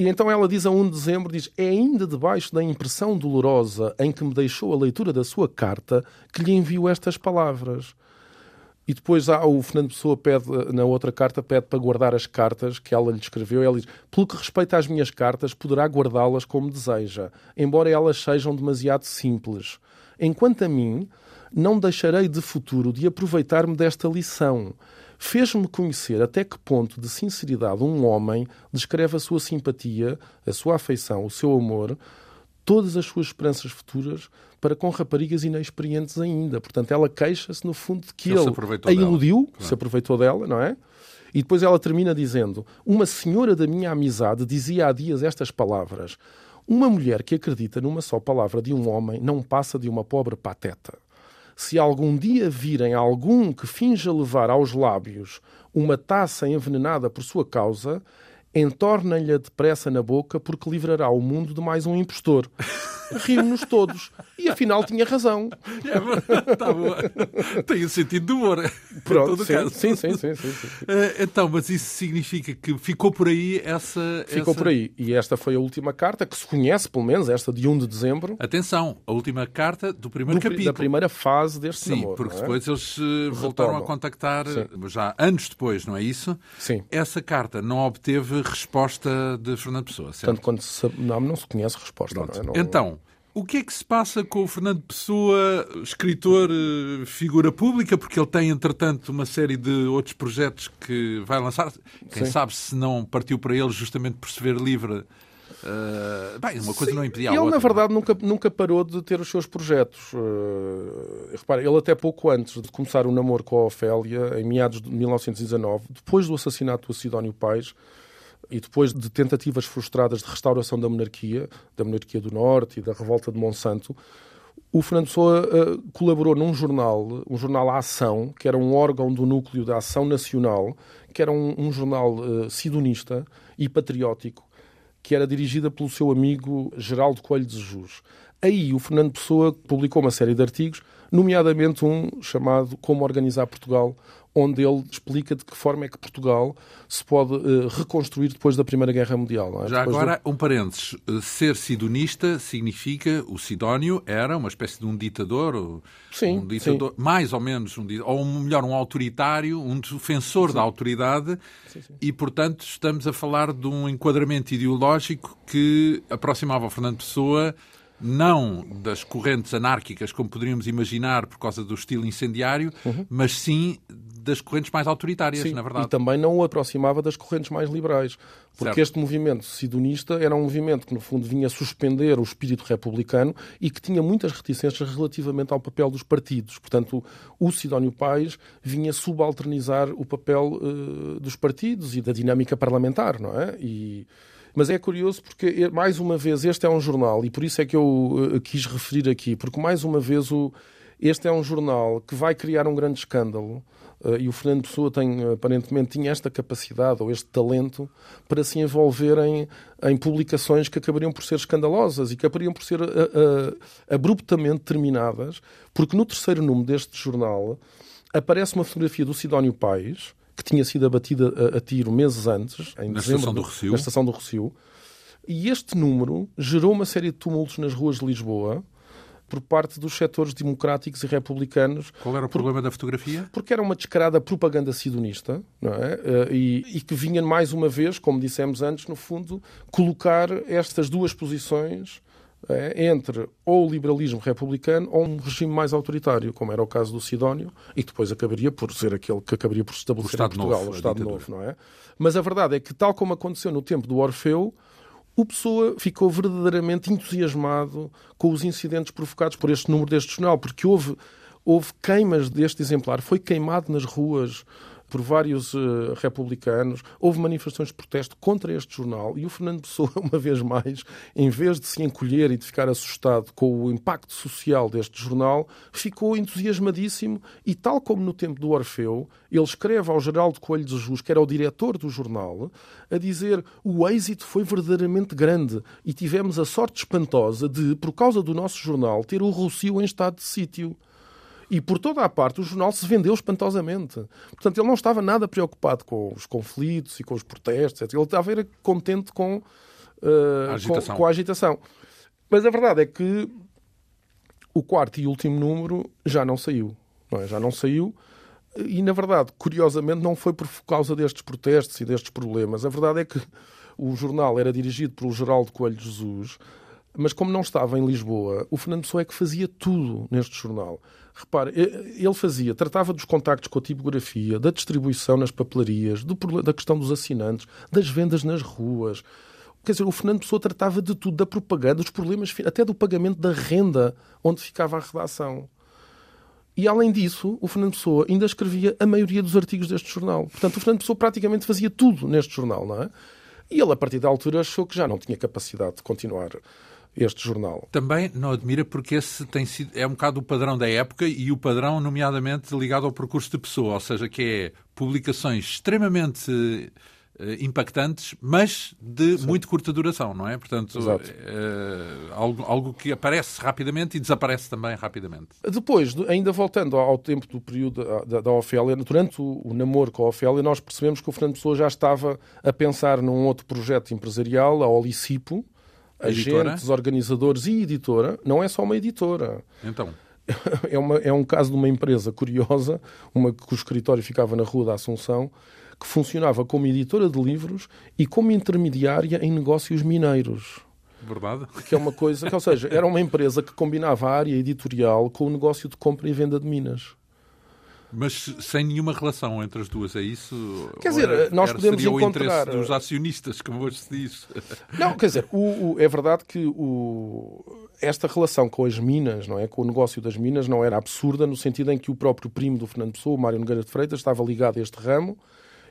Speaker 2: E então ela diz a 1 de dezembro, diz, é ainda debaixo da impressão dolorosa em que me deixou a leitura da sua carta que lhe envio estas palavras. E depois há, o Fernando Pessoa pede, na outra carta, pede para guardar as cartas que ela lhe escreveu. Ela diz: Pelo que respeita às minhas cartas, poderá guardá-las como deseja, embora elas sejam demasiado simples. Enquanto a mim, não deixarei de futuro de aproveitar-me desta lição. Fez-me conhecer até que ponto de sinceridade um homem descreve a sua simpatia, a sua afeição, o seu amor, todas as suas esperanças futuras para com raparigas inexperientes ainda. Portanto, ela queixa-se, no fundo, de que ele, ele a iludiu, claro. se aproveitou dela, não é? E depois ela termina dizendo: Uma senhora da minha amizade dizia há dias estas palavras. Uma mulher que acredita numa só palavra de um homem não passa de uma pobre pateta se algum dia virem algum que finja levar aos lábios uma taça envenenada por sua causa, entornem-lhe depressa na boca porque livrará o mundo de mais um impostor. <laughs> Rimos-nos todos. E afinal tinha razão.
Speaker 1: É, tá boa. Tem o sentido do humor.
Speaker 2: Pronto, sim, sim, sim, sim, sim, sim.
Speaker 1: Uh, Então, mas isso significa que ficou por aí essa.
Speaker 2: Ficou por aí. E esta foi a última carta, que se conhece, pelo menos, esta de 1 de dezembro.
Speaker 1: Atenção, a última carta do primeiro capítulo.
Speaker 2: Da primeira fase deste
Speaker 1: Sim,
Speaker 2: namoro.
Speaker 1: porque
Speaker 2: é?
Speaker 1: depois eles uh, voltaram a contactar,
Speaker 2: Sim.
Speaker 1: já anos depois, não é isso?
Speaker 2: Sim.
Speaker 1: Essa carta não obteve resposta de Fernando Pessoa, certo?
Speaker 2: Portanto, quando se... não, não se conhece resposta. Não é? não...
Speaker 1: Então, o que é que se passa com o Fernando Pessoa, escritor, eh, figura pública, porque ele tem, entretanto, uma série de outros projetos que vai lançar. Quem
Speaker 2: Sim.
Speaker 1: sabe se não partiu para ele justamente por se ver livre. eh, bem, uma coisa
Speaker 2: Sim,
Speaker 1: não impedia a
Speaker 2: Ele,
Speaker 1: outra.
Speaker 2: na verdade, nunca, nunca parou de ter os seus projetos. Uh, repara, ele até pouco antes de começar o namoro com a Ofélia, em meados de 1919, depois do assassinato do Sidónio Pais, e depois de tentativas frustradas de restauração da monarquia, da monarquia do Norte e da revolta de Monsanto, o Fernando Pessoa uh, colaborou num jornal, um jornal A Ação, que era um órgão do núcleo da Ação Nacional, que era um, um jornal uh, sidonista e patriótico, que era dirigida pelo seu amigo Geraldo Coelho de Jesus. Aí o Fernando Pessoa publicou uma série de artigos, nomeadamente um chamado Como Organizar Portugal, onde ele explica de que forma é que Portugal se pode uh, reconstruir depois da Primeira Guerra Mundial. é?
Speaker 1: Já
Speaker 2: Depois
Speaker 1: agora, um parênteses. Ser sidonista significa o Sidónio era uma espécie de um ditador,
Speaker 2: Sim,
Speaker 1: um ditador mais ou menos, um, ou melhor, um autoritário, um defensor da autoridade, e portanto estamos a falar de um enquadramento ideológico que aproximava o Fernando Pessoa não das correntes anárquicas, como poderíamos imaginar por causa do estilo incendiário, mas sim das correntes mais autoritárias,
Speaker 2: Sim,
Speaker 1: na verdade.
Speaker 2: E também não o aproximava das correntes mais liberais. Porque
Speaker 1: Certo.
Speaker 2: este movimento sidonista era um movimento que, no fundo, vinha suspender o espírito republicano e que tinha muitas reticências relativamente ao papel dos partidos. Portanto, o Sidónio Pais vinha subalternizar o papel eh, dos partidos e da dinâmica parlamentar, não é? E... Mas é curioso porque, mais uma vez, este é um jornal, e por isso é que eu eh, quis referir aqui, porque, mais uma vez, o... este é um jornal que vai criar um grande escândalo. Uh, e o Fernando Pessoa tem, aparentemente, tinha esta capacidade ou este talento para se envolver em, em publicações que acabariam por ser escandalosas e que acabariam por ser uh, uh, abruptamente terminadas, porque no terceiro número deste jornal aparece uma fotografia do Sidónio Pais, que tinha sido abatida a, a tiro meses antes, em
Speaker 1: Na
Speaker 2: dezembro,
Speaker 1: estação do Rossio.
Speaker 2: na estação do Rossio. E este número gerou uma série de tumultos nas ruas de Lisboa por parte dos setores democráticos e republicanos
Speaker 1: Qual era o problema da fotografia?
Speaker 2: porque era uma descarada propaganda sidonista, não é? Eh, E, e que vinha mais uma vez, como dissemos antes, no fundo, colocar estas duas posições entre ou o liberalismo republicano ou um regime mais autoritário, como era o caso do Sidónio, e que depois acabaria por ser aquele que acabaria por se estabelecer em Portugal,
Speaker 1: Novo,
Speaker 2: o Estado. Novo, não é? Mas a verdade é que, tal como aconteceu no tempo do Orfeu, o Pessoa ficou verdadeiramente entusiasmado com os incidentes provocados por este número deste jornal, porque houve, houve queimas deste exemplar, foi queimado nas ruas por vários eh, republicanos, houve manifestações de protesto contra este jornal e o Fernando Pessoa, <laughs> uma vez mais, em vez de se encolher e de ficar assustado com o impacto social deste jornal, ficou entusiasmadíssimo e, tal como no tempo do Orfeu, ele escreve ao Geraldo Coelho de Jesus, que era o diretor do jornal, a dizer o êxito foi verdadeiramente grande e tivemos a sorte espantosa de, por causa do nosso jornal, ter o Rocio em estado de sítio. E por toda a parte o jornal se vendeu espantosamente. Portanto, ele não estava nada preocupado com os conflitos e com os protestos, etc. Ele estava era contente com, eh,
Speaker 1: A agitação.
Speaker 2: com, com a agitação. Mas a verdade é que o quarto e último número já não saiu. não é? Já não saiu. E, na verdade, curiosamente, não foi por causa destes protestos e destes problemas. A verdade é que o jornal era dirigido pelo Geraldo Coelho Jesus, mas como não estava em Lisboa, o Fernando Pessoa é que fazia tudo neste jornal. Repare, ele fazia, tratava dos contactos com a tipografia, da distribuição nas papelarias, do, da questão dos assinantes, das vendas nas ruas. Quer dizer, o Fernando Pessoa tratava de tudo, da propaganda, dos problemas, até do pagamento da renda onde ficava a redação. E além disso, o Fernando Pessoa ainda escrevia a maioria dos artigos deste jornal. Portanto, o Fernando Pessoa praticamente fazia tudo neste jornal, não é? E ele, a partir da altura, achou que já não tinha capacidade de continuar este jornal.
Speaker 1: Também não admira porque esse tem sido, é um bocado o padrão da época e o padrão, nomeadamente, ligado ao percurso de pessoa, ou seja, que é publicações extremamente impactantes, mas de Sim. muito curta duração, não é? Portanto, é, algo, algo que aparece rapidamente e desaparece também rapidamente.
Speaker 2: Depois, ainda voltando ao tempo do período da, da Ofélia, durante o, o, namoro com a Ofélia, nós percebemos que o Fernando Pessoa já estava a pensar num outro projeto empresarial, a Olicipo, agentes, organizadores e editora. Não é só uma editora.
Speaker 1: Então <laughs>
Speaker 2: é, uma, é um caso de uma empresa curiosa, uma cujo escritório ficava na Rua da Assunção, que funcionava como editora de livros e como intermediária em negócios mineiros.
Speaker 1: Verdade.
Speaker 2: Que é uma coisa, que, ou seja, era uma empresa que combinava a área editorial com o negócio de compra e venda de minas.
Speaker 1: Mas sem nenhuma relação entre as duas, é isso?
Speaker 2: Quer dizer, era, nós podemos
Speaker 1: seria
Speaker 2: encontrar...
Speaker 1: o dos acionistas, como hoje se diz.
Speaker 2: Não, quer dizer, o, o, é verdade que o, esta relação com as minas, não é? com o negócio das minas, não era absurda no sentido em que o próprio primo do Fernando Pessoa, o Mário Nogueira de Freitas, estava ligado a este ramo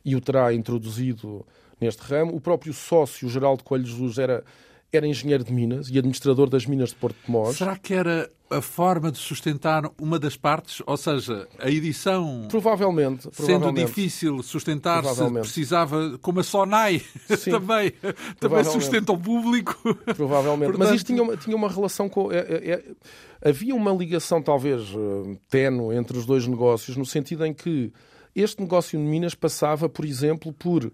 Speaker 2: e o terá introduzido neste ramo. O próprio sócio, Geraldo Coelho Jesus, era era engenheiro de minas e administrador das minas de Porto de Mós.
Speaker 1: Será que era a forma de sustentar uma das partes? Ou seja, a edição.
Speaker 2: Provavelmente.
Speaker 1: Sendo difícil sustentar-se, precisava, como a Sonai <laughs> também, também sustenta o público.
Speaker 2: Provavelmente. Portanto... Mas isto tinha uma, tinha uma relação com. É, é, é, havia uma ligação, talvez, uh, tenue entre os dois negócios, no sentido em que este negócio de minas passava, por exemplo, por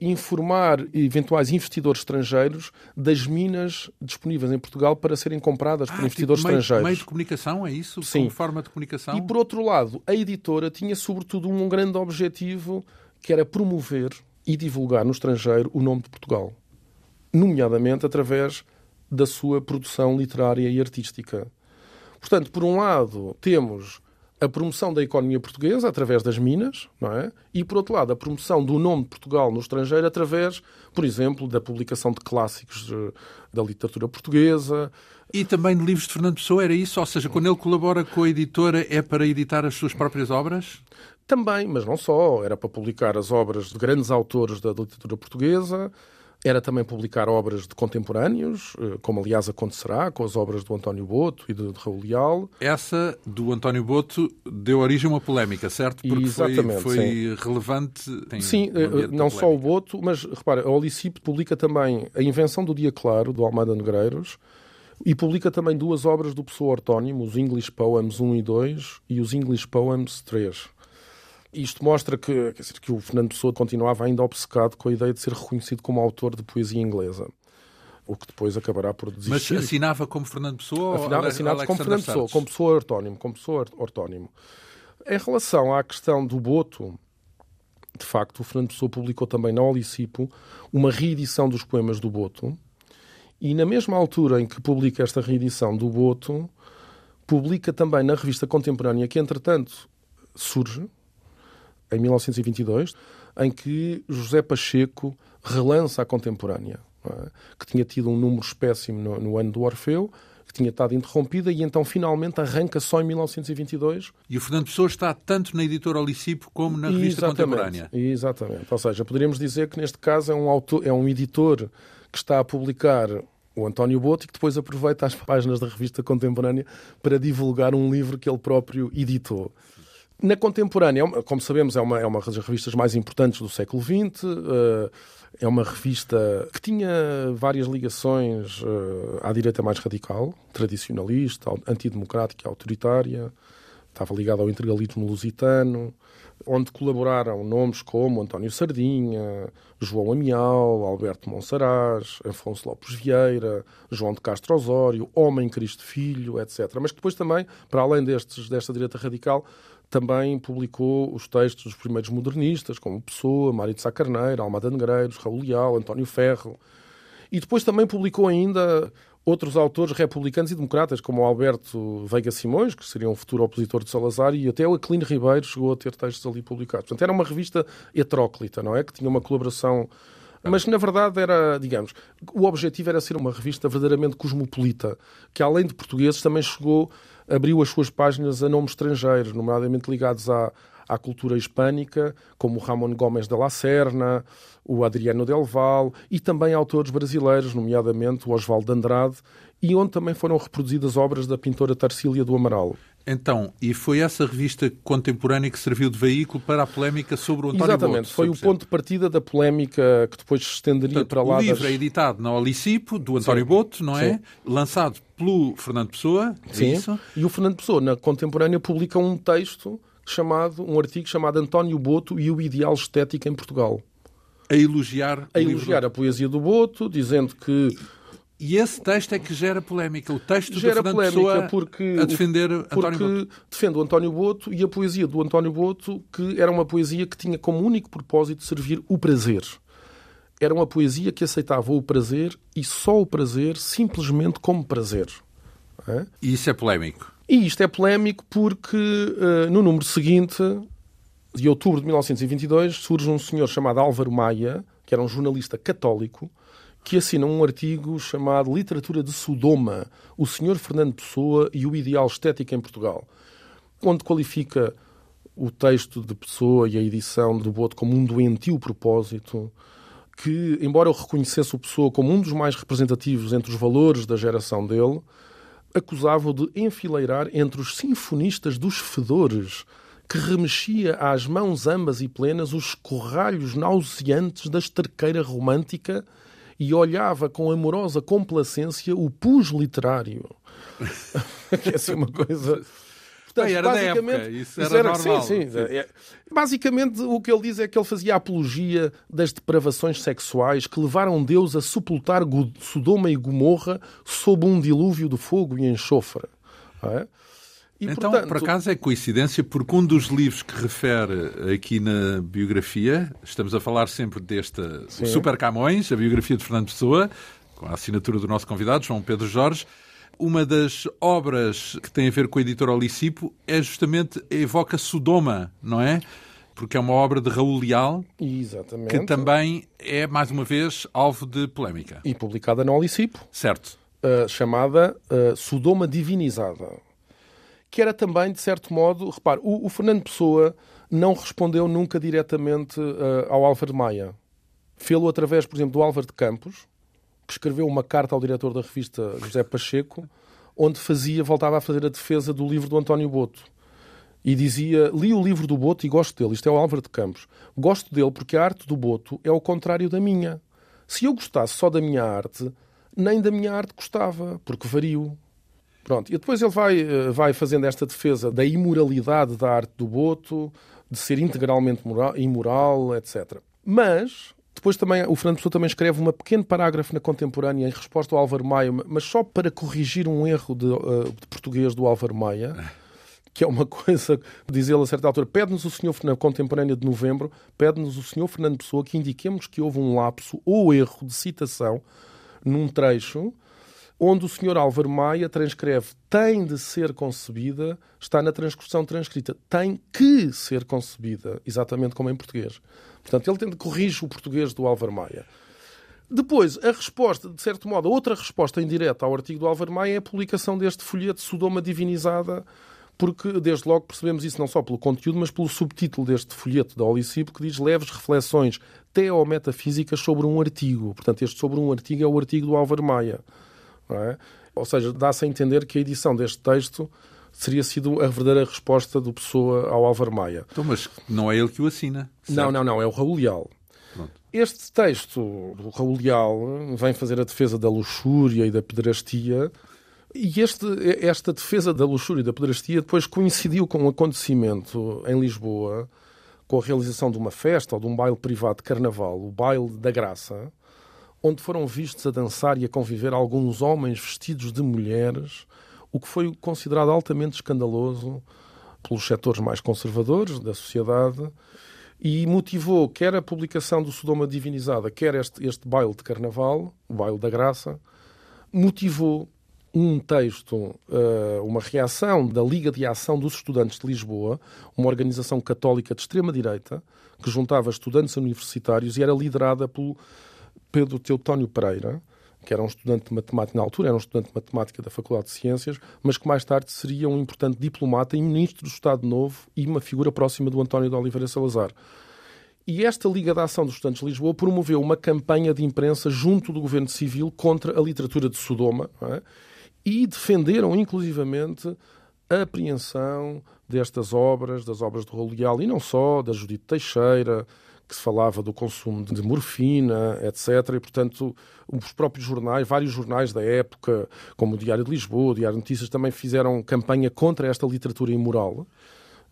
Speaker 2: informar eventuais investidores estrangeiros das minas disponíveis em Portugal para serem compradas ah, por investidores
Speaker 1: tipo meio,
Speaker 2: estrangeiros.
Speaker 1: Meio de comunicação, é isso?
Speaker 2: Sim.
Speaker 1: Como forma de comunicação?
Speaker 2: E por outro lado, a editora tinha sobretudo um grande objetivo que era promover e divulgar no estrangeiro o nome de Portugal, nomeadamente através da sua produção literária e artística. Portanto, por um lado, temos a promoção da economia portuguesa através das minas, não é? E, por outro lado, a promoção do nome de Portugal no estrangeiro através, por exemplo, da publicação de clássicos da literatura portuguesa.
Speaker 1: E também de livros de Fernando Pessoa, era isso? Ou seja, quando ele colabora com a editora, é para editar as suas próprias obras?
Speaker 2: Também, mas não só. Era para publicar as obras de grandes autores da literatura portuguesa, era também publicar obras de contemporâneos, eh, como aliás acontecerá com as obras do António Boto e de, de Raul Leal.
Speaker 1: Essa do António Boto deu origem a uma polémica, certo? Porque Exatamente, foi, foi relevante.
Speaker 2: sim, eh, não só o Boto, mas repara, a Olicip publica também A Invenção do Dia Claro, do Almada Negreiros, e publica também duas obras do Pessoa Ortónimo, os English Poems 1 e 2 e os English Poems 3. Isto mostra que, dizer, que o Fernando Pessoa continuava ainda obcecado com a ideia de ser reconhecido como autor de poesia inglesa. O que depois acabará por desistir.
Speaker 1: Mas assinava como Fernando Pessoa?
Speaker 2: Afinal, ou assinava como Fernando Pessoa, como pessoa ortónimo, como pessoa ortónimo. Em relação à questão do Boto, de facto, o Fernando Pessoa publicou também na Olicipo uma reedição dos poemas do Boto. E na mesma altura em que publica esta reedição do Boto, publica também na revista contemporânea, que entretanto surge, em 1922, em que José Pacheco relança a contemporânea, é? que tinha tido um número espécimo no, no, ano do Orfeu, que tinha estado interrompida e então finalmente arranca só em 1922.
Speaker 1: E o Fernando Pessoa está tanto na editora Olicipo como na revista exatamente, contemporânea.
Speaker 2: Exatamente. Ou seja, poderíamos dizer que neste caso é um, autor, é um editor que está a publicar o António Boto e que depois aproveita as páginas da revista contemporânea para divulgar um livro que ele próprio editou. Na contemporânea, é como sabemos, é uma, é uma das revistas mais importantes do século XX. Eh, é uma revista que tinha várias ligações eh, à direita mais radical, tradicionalista, antidemocrática, autoritária. Estava ligada ao integralismo lusitano, onde colaboraram nomes como António Sardinha, João Amial, Alberto Monsaraz, Afonso Lopes Vieira, João de Castro Osório, Homem Cristo Filho, etc. Mas depois também, para além destes, desta direita radical, também publicou os textos dos primeiros modernistas, como Pessoa, Mário de Sá Carneiro, Almada Negreiros, Raul Leal, António Ferro. E depois também publicou ainda outros autores republicanos e democratas, como Alberto Veiga Simões, que seria um futuro opositor de Salazar, e até o Aquilino Ribeiro chegou a ter textos ali publicados. Portanto, era uma revista heteróclita, não é? Que tinha uma colaboração mas na verdade era, digamos, o objetivo era ser uma revista verdadeiramente cosmopolita, que além de portugueses também chegou abriu as suas páginas a nomes estrangeiros, nomeadamente ligados à, à cultura hispânica, como Ramon Gomes de la Serna, o Adriano Del Val, e também autores brasileiros, nomeadamente o Osvaldo Andrade, e onde também foram reproduzidas obras da pintora Tarsília do Amaral.
Speaker 1: Então, e foi essa revista contemporânea que serviu de veículo para a polémica sobre o António
Speaker 2: Exatamente,
Speaker 1: Boto,
Speaker 2: foi o ponto de partida da polémica que depois se estenderia
Speaker 1: Portanto,
Speaker 2: para lá
Speaker 1: O livro
Speaker 2: das...
Speaker 1: é editado na Olicipo, do António
Speaker 2: Sim.
Speaker 1: Boto, não é?
Speaker 2: Sim.
Speaker 1: Lançado pelo Fernando Pessoa, é
Speaker 2: Sim. E o Fernando Pessoa, na contemporânea, publica um texto chamado, um artigo chamado António Boto e o Ideal Estético em Portugal.
Speaker 1: A elogiar
Speaker 2: A
Speaker 1: o livro
Speaker 2: elogiar a poesia do Boto, dizendo que
Speaker 1: E esse texto é que gera polémica. O texto
Speaker 2: gera
Speaker 1: Fernando
Speaker 2: polémica
Speaker 1: Pessoa
Speaker 2: porque,
Speaker 1: a defender António
Speaker 2: porque
Speaker 1: Boto.
Speaker 2: defende o António Boto e a poesia do António Boto, que era uma poesia que tinha como único propósito servir o prazer. Era uma poesia que aceitava o prazer e só o prazer simplesmente como prazer. É?
Speaker 1: E isso é polémico.
Speaker 2: E isto é polémico porque eh, no número seguinte, de outubro de 1922, surge um senhor chamado Álvaro Maia, que era um jornalista católico, que assina um artigo chamado Literatura de Sodoma, o senhor Fernando Pessoa e o ideal estético em Portugal, onde qualifica o texto de Pessoa e a edição do Boto como um doentio propósito, que, embora eu reconhecesse o Pessoa como um dos mais representativos entre os valores da geração dele, acusava-o de enfileirar entre os sinfonistas dos fedores, que remexia às mãos ambas e plenas os corralhos nauseantes da esterqueira romântica e olhava com amorosa complacência o pus literário. <laughs> que é assim uma coisa... Portanto,
Speaker 1: era da
Speaker 2: basicamente,
Speaker 1: época, isso era normal.
Speaker 2: Sim, sim.
Speaker 1: Sim.
Speaker 2: É- Basicamente, o que ele diz é que ele fazia apologia das depravações sexuais que levaram Deus a sepultar Sodoma e Gomorra sob um dilúvio de fogo e enxofre. Não é? E,
Speaker 1: então,
Speaker 2: portanto,
Speaker 1: por acaso é coincidência, porque um dos livros que refere aqui na biografia, estamos a falar sempre deste o Super Camões, a biografia de Fernando Pessoa, com a assinatura do nosso convidado, João Pedro Jorge. Uma das obras que tem a ver com a editora Olicipo é justamente, evoca Sodoma, não é? Porque é uma obra de Raul Leal,
Speaker 2: Exatamente.
Speaker 1: que também é, mais uma vez, alvo de polémica.
Speaker 2: E publicada na Olicipo,
Speaker 1: Certo.
Speaker 2: uh, chamada uh, Sodoma Divinizada. Que era também, de certo modo, repare, o, o Fernando Pessoa não respondeu nunca diretamente uh, ao Álvaro Maia. Fê-lo através, por exemplo, do Álvaro de Campos, que escreveu uma carta ao diretor da revista José Pacheco, onde fazia, voltava a fazer a defesa do livro do António Boto. E dizia: Li o livro do Boto e gosto dele. Isto é o Álvaro de Campos. Gosto dele porque a arte do Boto é o contrário da minha. Se eu gostasse só da minha arte, nem da minha arte gostava, porque vario. Pronto. E depois ele vai, eh, vai fazendo esta defesa da imoralidade da arte do Boto, de ser integralmente moral, imoral, etc. Mas depois também o Fernando Pessoa também escreve um pequeno parágrafo na contemporânea em resposta ao Álvaro Maia, mas só para corrigir um erro de, eh, de português do Álvaro Maia, que é uma <laughs> coisa, diz ele a certa altura, pede-nos o senhor, na contemporânea de novembro, pede-nos o senhor Fernando Pessoa que indiquemos que houve um lapso ou erro de citação num trecho onde o senhor Álvaro Maia transcreve tem de ser concebida, está na transcrição transcrita, tem que ser concebida, exatamente como em português. Portanto, ele tenta corrigir o português do Álvaro Maia. Depois, a resposta, de certo modo, outra resposta indireta ao artigo do Álvaro Maia é a publicação deste folheto Sodoma Divinizada, porque desde logo percebemos isso não só pelo conteúdo, mas pelo subtítulo deste folheto da Olicipo, que diz leves reflexões teometafísicas sobre um artigo. Portanto, este sobre um artigo é o artigo do Álvaro Maia. Não é? Ou seja, dá-se a entender que a edição deste texto seria sido a verdadeira resposta do Pessoa ao Álvaro Maia.
Speaker 1: Então, mas não é ele que o assina.
Speaker 2: Não,
Speaker 1: certo?
Speaker 2: não, não, é o Raul Leal.
Speaker 1: Pronto.
Speaker 2: Este texto do Raul Leal vem fazer a defesa da luxúria e da pedrastia. E este, esta defesa da luxúria e da pedrastia depois coincidiu com um acontecimento em Lisboa, com a realização de uma festa ou de um baile privado de carnaval, o Baile da Graça, onde foram vistos a dançar e a conviver alguns homens vestidos de mulheres, o que foi considerado altamente escandaloso pelos setores mais conservadores da sociedade e motivou quer a publicação do Sodoma Divinizada, quer este, este baile de carnaval, o baile da graça, motivou um texto, eh, uma reação da Liga de Ação dos Estudantes de Lisboa, uma organização católica de extrema-direita, que juntava estudantes universitários e era liderada pelo Pedro Teutónio Pereira, que era um estudante de matemática na altura, era um estudante de matemática da Faculdade de Ciências, mas que mais tarde seria um importante diplomata e ministro do Estado Novo e uma figura próxima do António de Oliveira Salazar. E esta Liga da Ação dos Estudantes de Lisboa promoveu uma campanha de imprensa junto do governo civil contra a literatura de Sodoma é? e defenderam, inclusivamente, a apreensão destas obras, das obras Raul Leal, e não só, da Judite Teixeira, que se falava do consumo de morfina, etc. E, portanto, os próprios jornais, vários jornais da época, como o Diário de Lisboa, o Diário de Notícias, também fizeram campanha contra esta literatura imoral,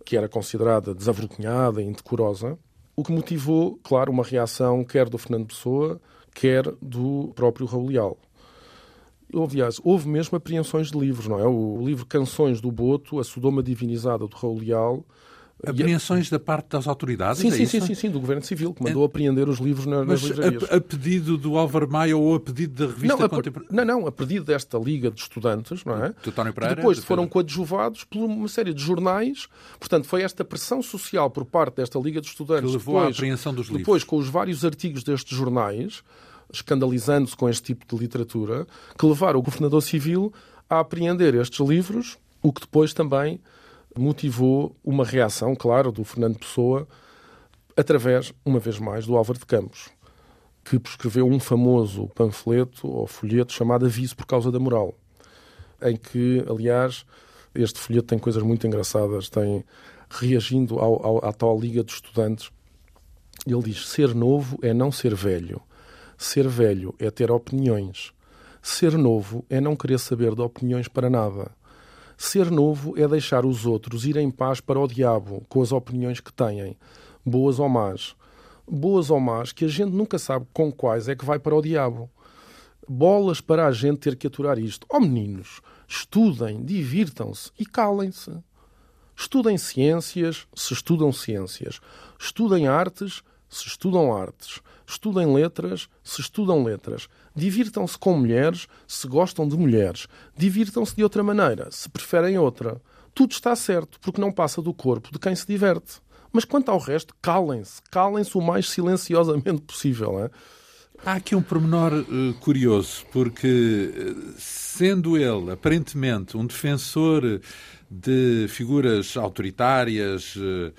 Speaker 2: que era considerada desavergonhada e indecorosa, o que motivou, claro, uma reação quer do Fernando Pessoa, quer do próprio Raul Leal. Aliás, houve mesmo apreensões de livros, não é? O livro Canções do Boto, A Sodoma Divinizada do Raul Leal,
Speaker 1: Apreensões da parte das autoridades?
Speaker 2: Sim,
Speaker 1: é
Speaker 2: sim, sim, sim, sim, do Governo Civil, que mandou é... apreender os livros nas,
Speaker 1: Mas
Speaker 2: livrarias.
Speaker 1: A, a, pedido do Álvaro Maia ou a pedido da revista
Speaker 2: não,
Speaker 1: contemporânea?
Speaker 2: Não, não, a pedido desta Liga de Estudantes, não é?
Speaker 1: Do Tónio Pereira,
Speaker 2: que depois foram coadjuvados por uma série de jornais. Portanto, foi esta pressão social por parte desta Liga de Estudantes.
Speaker 1: Que levou
Speaker 2: depois,
Speaker 1: à apreensão dos livros.
Speaker 2: Depois, com os vários artigos destes jornais, escandalizando-se com este tipo de literatura, que levaram o governador civil a apreender estes livros, o que depois também motivou uma reação, claro, do Fernando Pessoa, através, uma vez mais, do Álvaro de Campos, que prescreveu um famoso panfleto ou folheto chamado Aviso por Causa da Moral, em que, aliás, este folheto tem coisas muito engraçadas, tem reagindo ao, ao, à tal Liga de Estudantes. Ele diz: ser novo é não ser velho. Ser velho é ter opiniões. Ser novo é não querer saber de opiniões para nada. Ser novo é deixar os outros ir em paz para o diabo com as opiniões que têm, boas ou más. Boas ou más que a gente nunca sabe com quais é que vai para o diabo. Bolas para a gente ter que aturar isto. Oh meninos, estudem, divirtam-se e calem-se. Estudem ciências, se estudam ciências. Estudem artes, se estudam artes. Estudem letras, se estudam letras. Divirtam-se com mulheres, se gostam de mulheres. Divirtam-se de outra maneira, se preferem outra. Tudo está certo, porque não passa do corpo de quem se diverte. Mas quanto ao resto, calem-se. Calem-se o mais silenciosamente possível. É?
Speaker 1: Há aqui um pormenor uh, curioso, porque uh, sendo ele aparentemente um defensor de figuras autoritárias, uh,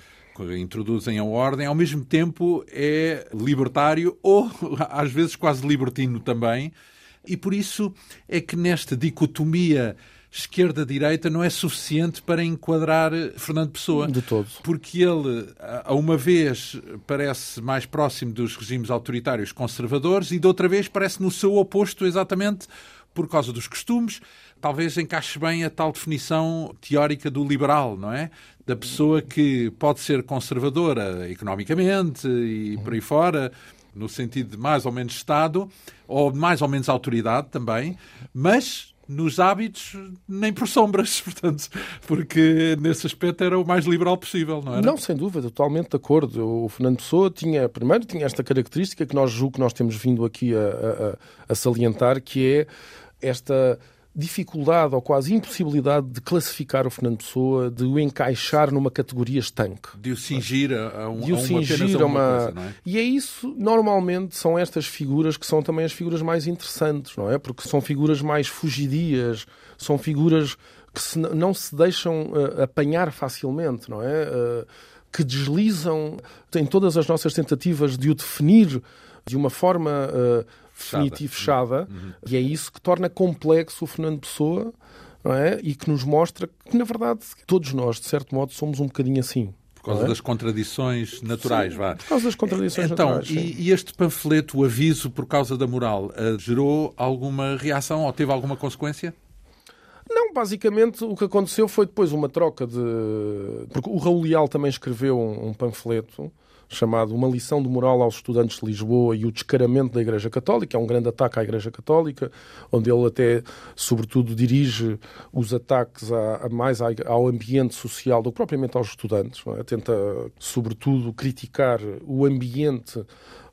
Speaker 1: introduzem a ordem, ao mesmo tempo é libertário <laughs> ou, às vezes, quase libertino também. E por isso é que nesta dicotomia esquerda-direita não é suficiente para enquadrar Fernando Pessoa.
Speaker 2: De todo.
Speaker 1: Porque ele, a uma vez, parece mais próximo dos regimes autoritários conservadores e, de outra vez, parece no seu oposto exatamente por causa dos costumes. Talvez encaixe bem a tal definição teórica do liberal, não é? Da pessoa que pode ser conservadora economicamente e por aí fora, no sentido de mais ou menos Estado, ou mais ou menos autoridade também, mas nos hábitos nem por sombras, <laughs> portanto, porque nesse aspecto era o mais liberal possível, não era?
Speaker 2: Não, sem dúvida, totalmente de acordo. O Fernando Pessoa tinha, primeiro, tinha esta característica que nós julgo que nós temos vindo aqui a, a, a salientar, que é esta dificuldade ou quase impossibilidade de classificar o Fernando Pessoa, de o encaixar numa categoria estanque.
Speaker 1: De o cingir a, um,
Speaker 2: de o
Speaker 1: a uma,
Speaker 2: cingir a uma...
Speaker 1: Coisa, é?
Speaker 2: E é isso, normalmente, são estas figuras que são também as figuras mais interessantes, não é? Porque são figuras mais fugidias, são figuras que se, não se deixam uh, apanhar facilmente, não é? Uh, que deslizam em todas as nossas tentativas de o definir de uma forma uh, definitiva e fechada, uhum. e é isso que torna complexo o Fernando Pessoa, é? E que nos mostra que, na verdade, todos nós, de certo modo, somos um bocadinho assim.
Speaker 1: Por causa
Speaker 2: é?
Speaker 1: das contradições naturais,
Speaker 2: sim,
Speaker 1: vá.
Speaker 2: Por causa das contradições
Speaker 1: então,
Speaker 2: naturais.
Speaker 1: E, e, este panfleto, o aviso por causa da moral, uh, gerou alguma reação ou teve alguma consequência?
Speaker 2: Não, basicamente o que aconteceu foi depois uma troca de. Porque o Raul Leal também escreveu um, um panfleto chamado Uma lição de moral aos estudantes de Lisboa e o descaramento da Igreja Católica, é um grande ataque à Igreja Católica, onde ele até, sobretudo, dirige os ataques a, a mais ao ambiente social do que propriamente aos estudantes. É? Tenta, sobretudo, criticar o ambiente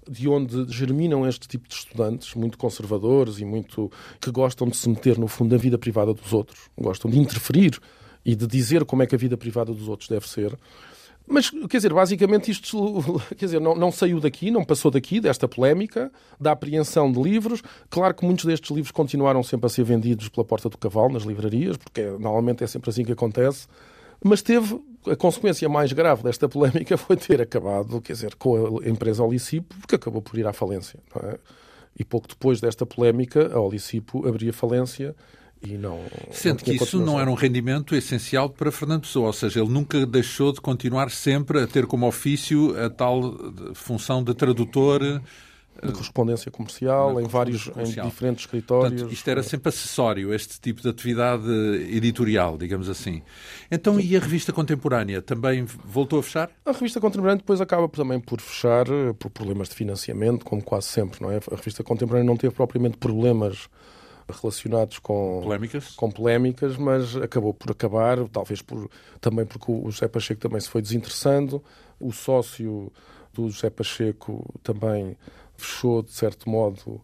Speaker 2: de onde germinam este tipo de estudantes, muito conservadores e muito que gostam de se meter, no fundo, na vida privada dos outros, gostam de interferir e de dizer como é que a vida privada dos outros deve ser. Mas, quer dizer, basicamente isto <laughs> quer dizer, não, não saiu daqui, não passou daqui, desta polémica, da apreensão de livros. Claro que muitos destes livros continuaram sempre a ser vendidos pela porta do cavalo, nas livrarias, porque normalmente é sempre assim que acontece. Mas teve, a consequência mais grave desta polémica <laughs> foi ter acabado, quer dizer, com a empresa Olicipo, porque acabou por ir à falência. É? E pouco depois desta polémica, a Olicipo abria falência e não.
Speaker 1: Sendo que isso não era um rendimento essencial para Fernando Pessoa, ou seja, ele nunca deixou de continuar sempre a ter como ofício a tal função de tradutor
Speaker 2: de correspondência comercial, em vários, comercial. em diferentes escritórios.
Speaker 1: Portanto, isto era sempre acessório, este tipo de atividade editorial, digamos assim. Então, e a revista contemporânea também voltou a fechar?
Speaker 2: A revista contemporânea depois acaba também por fechar eh, por problemas de financiamento, como quase sempre, não é? A revista contemporânea não teve propriamente problemas relacionados com
Speaker 1: polémicas.
Speaker 2: com polémicas, mas acabou por acabar, talvez por, também porque o José Pacheco também se foi desinteressando, o sócio do José Pacheco também fechou, de certo modo,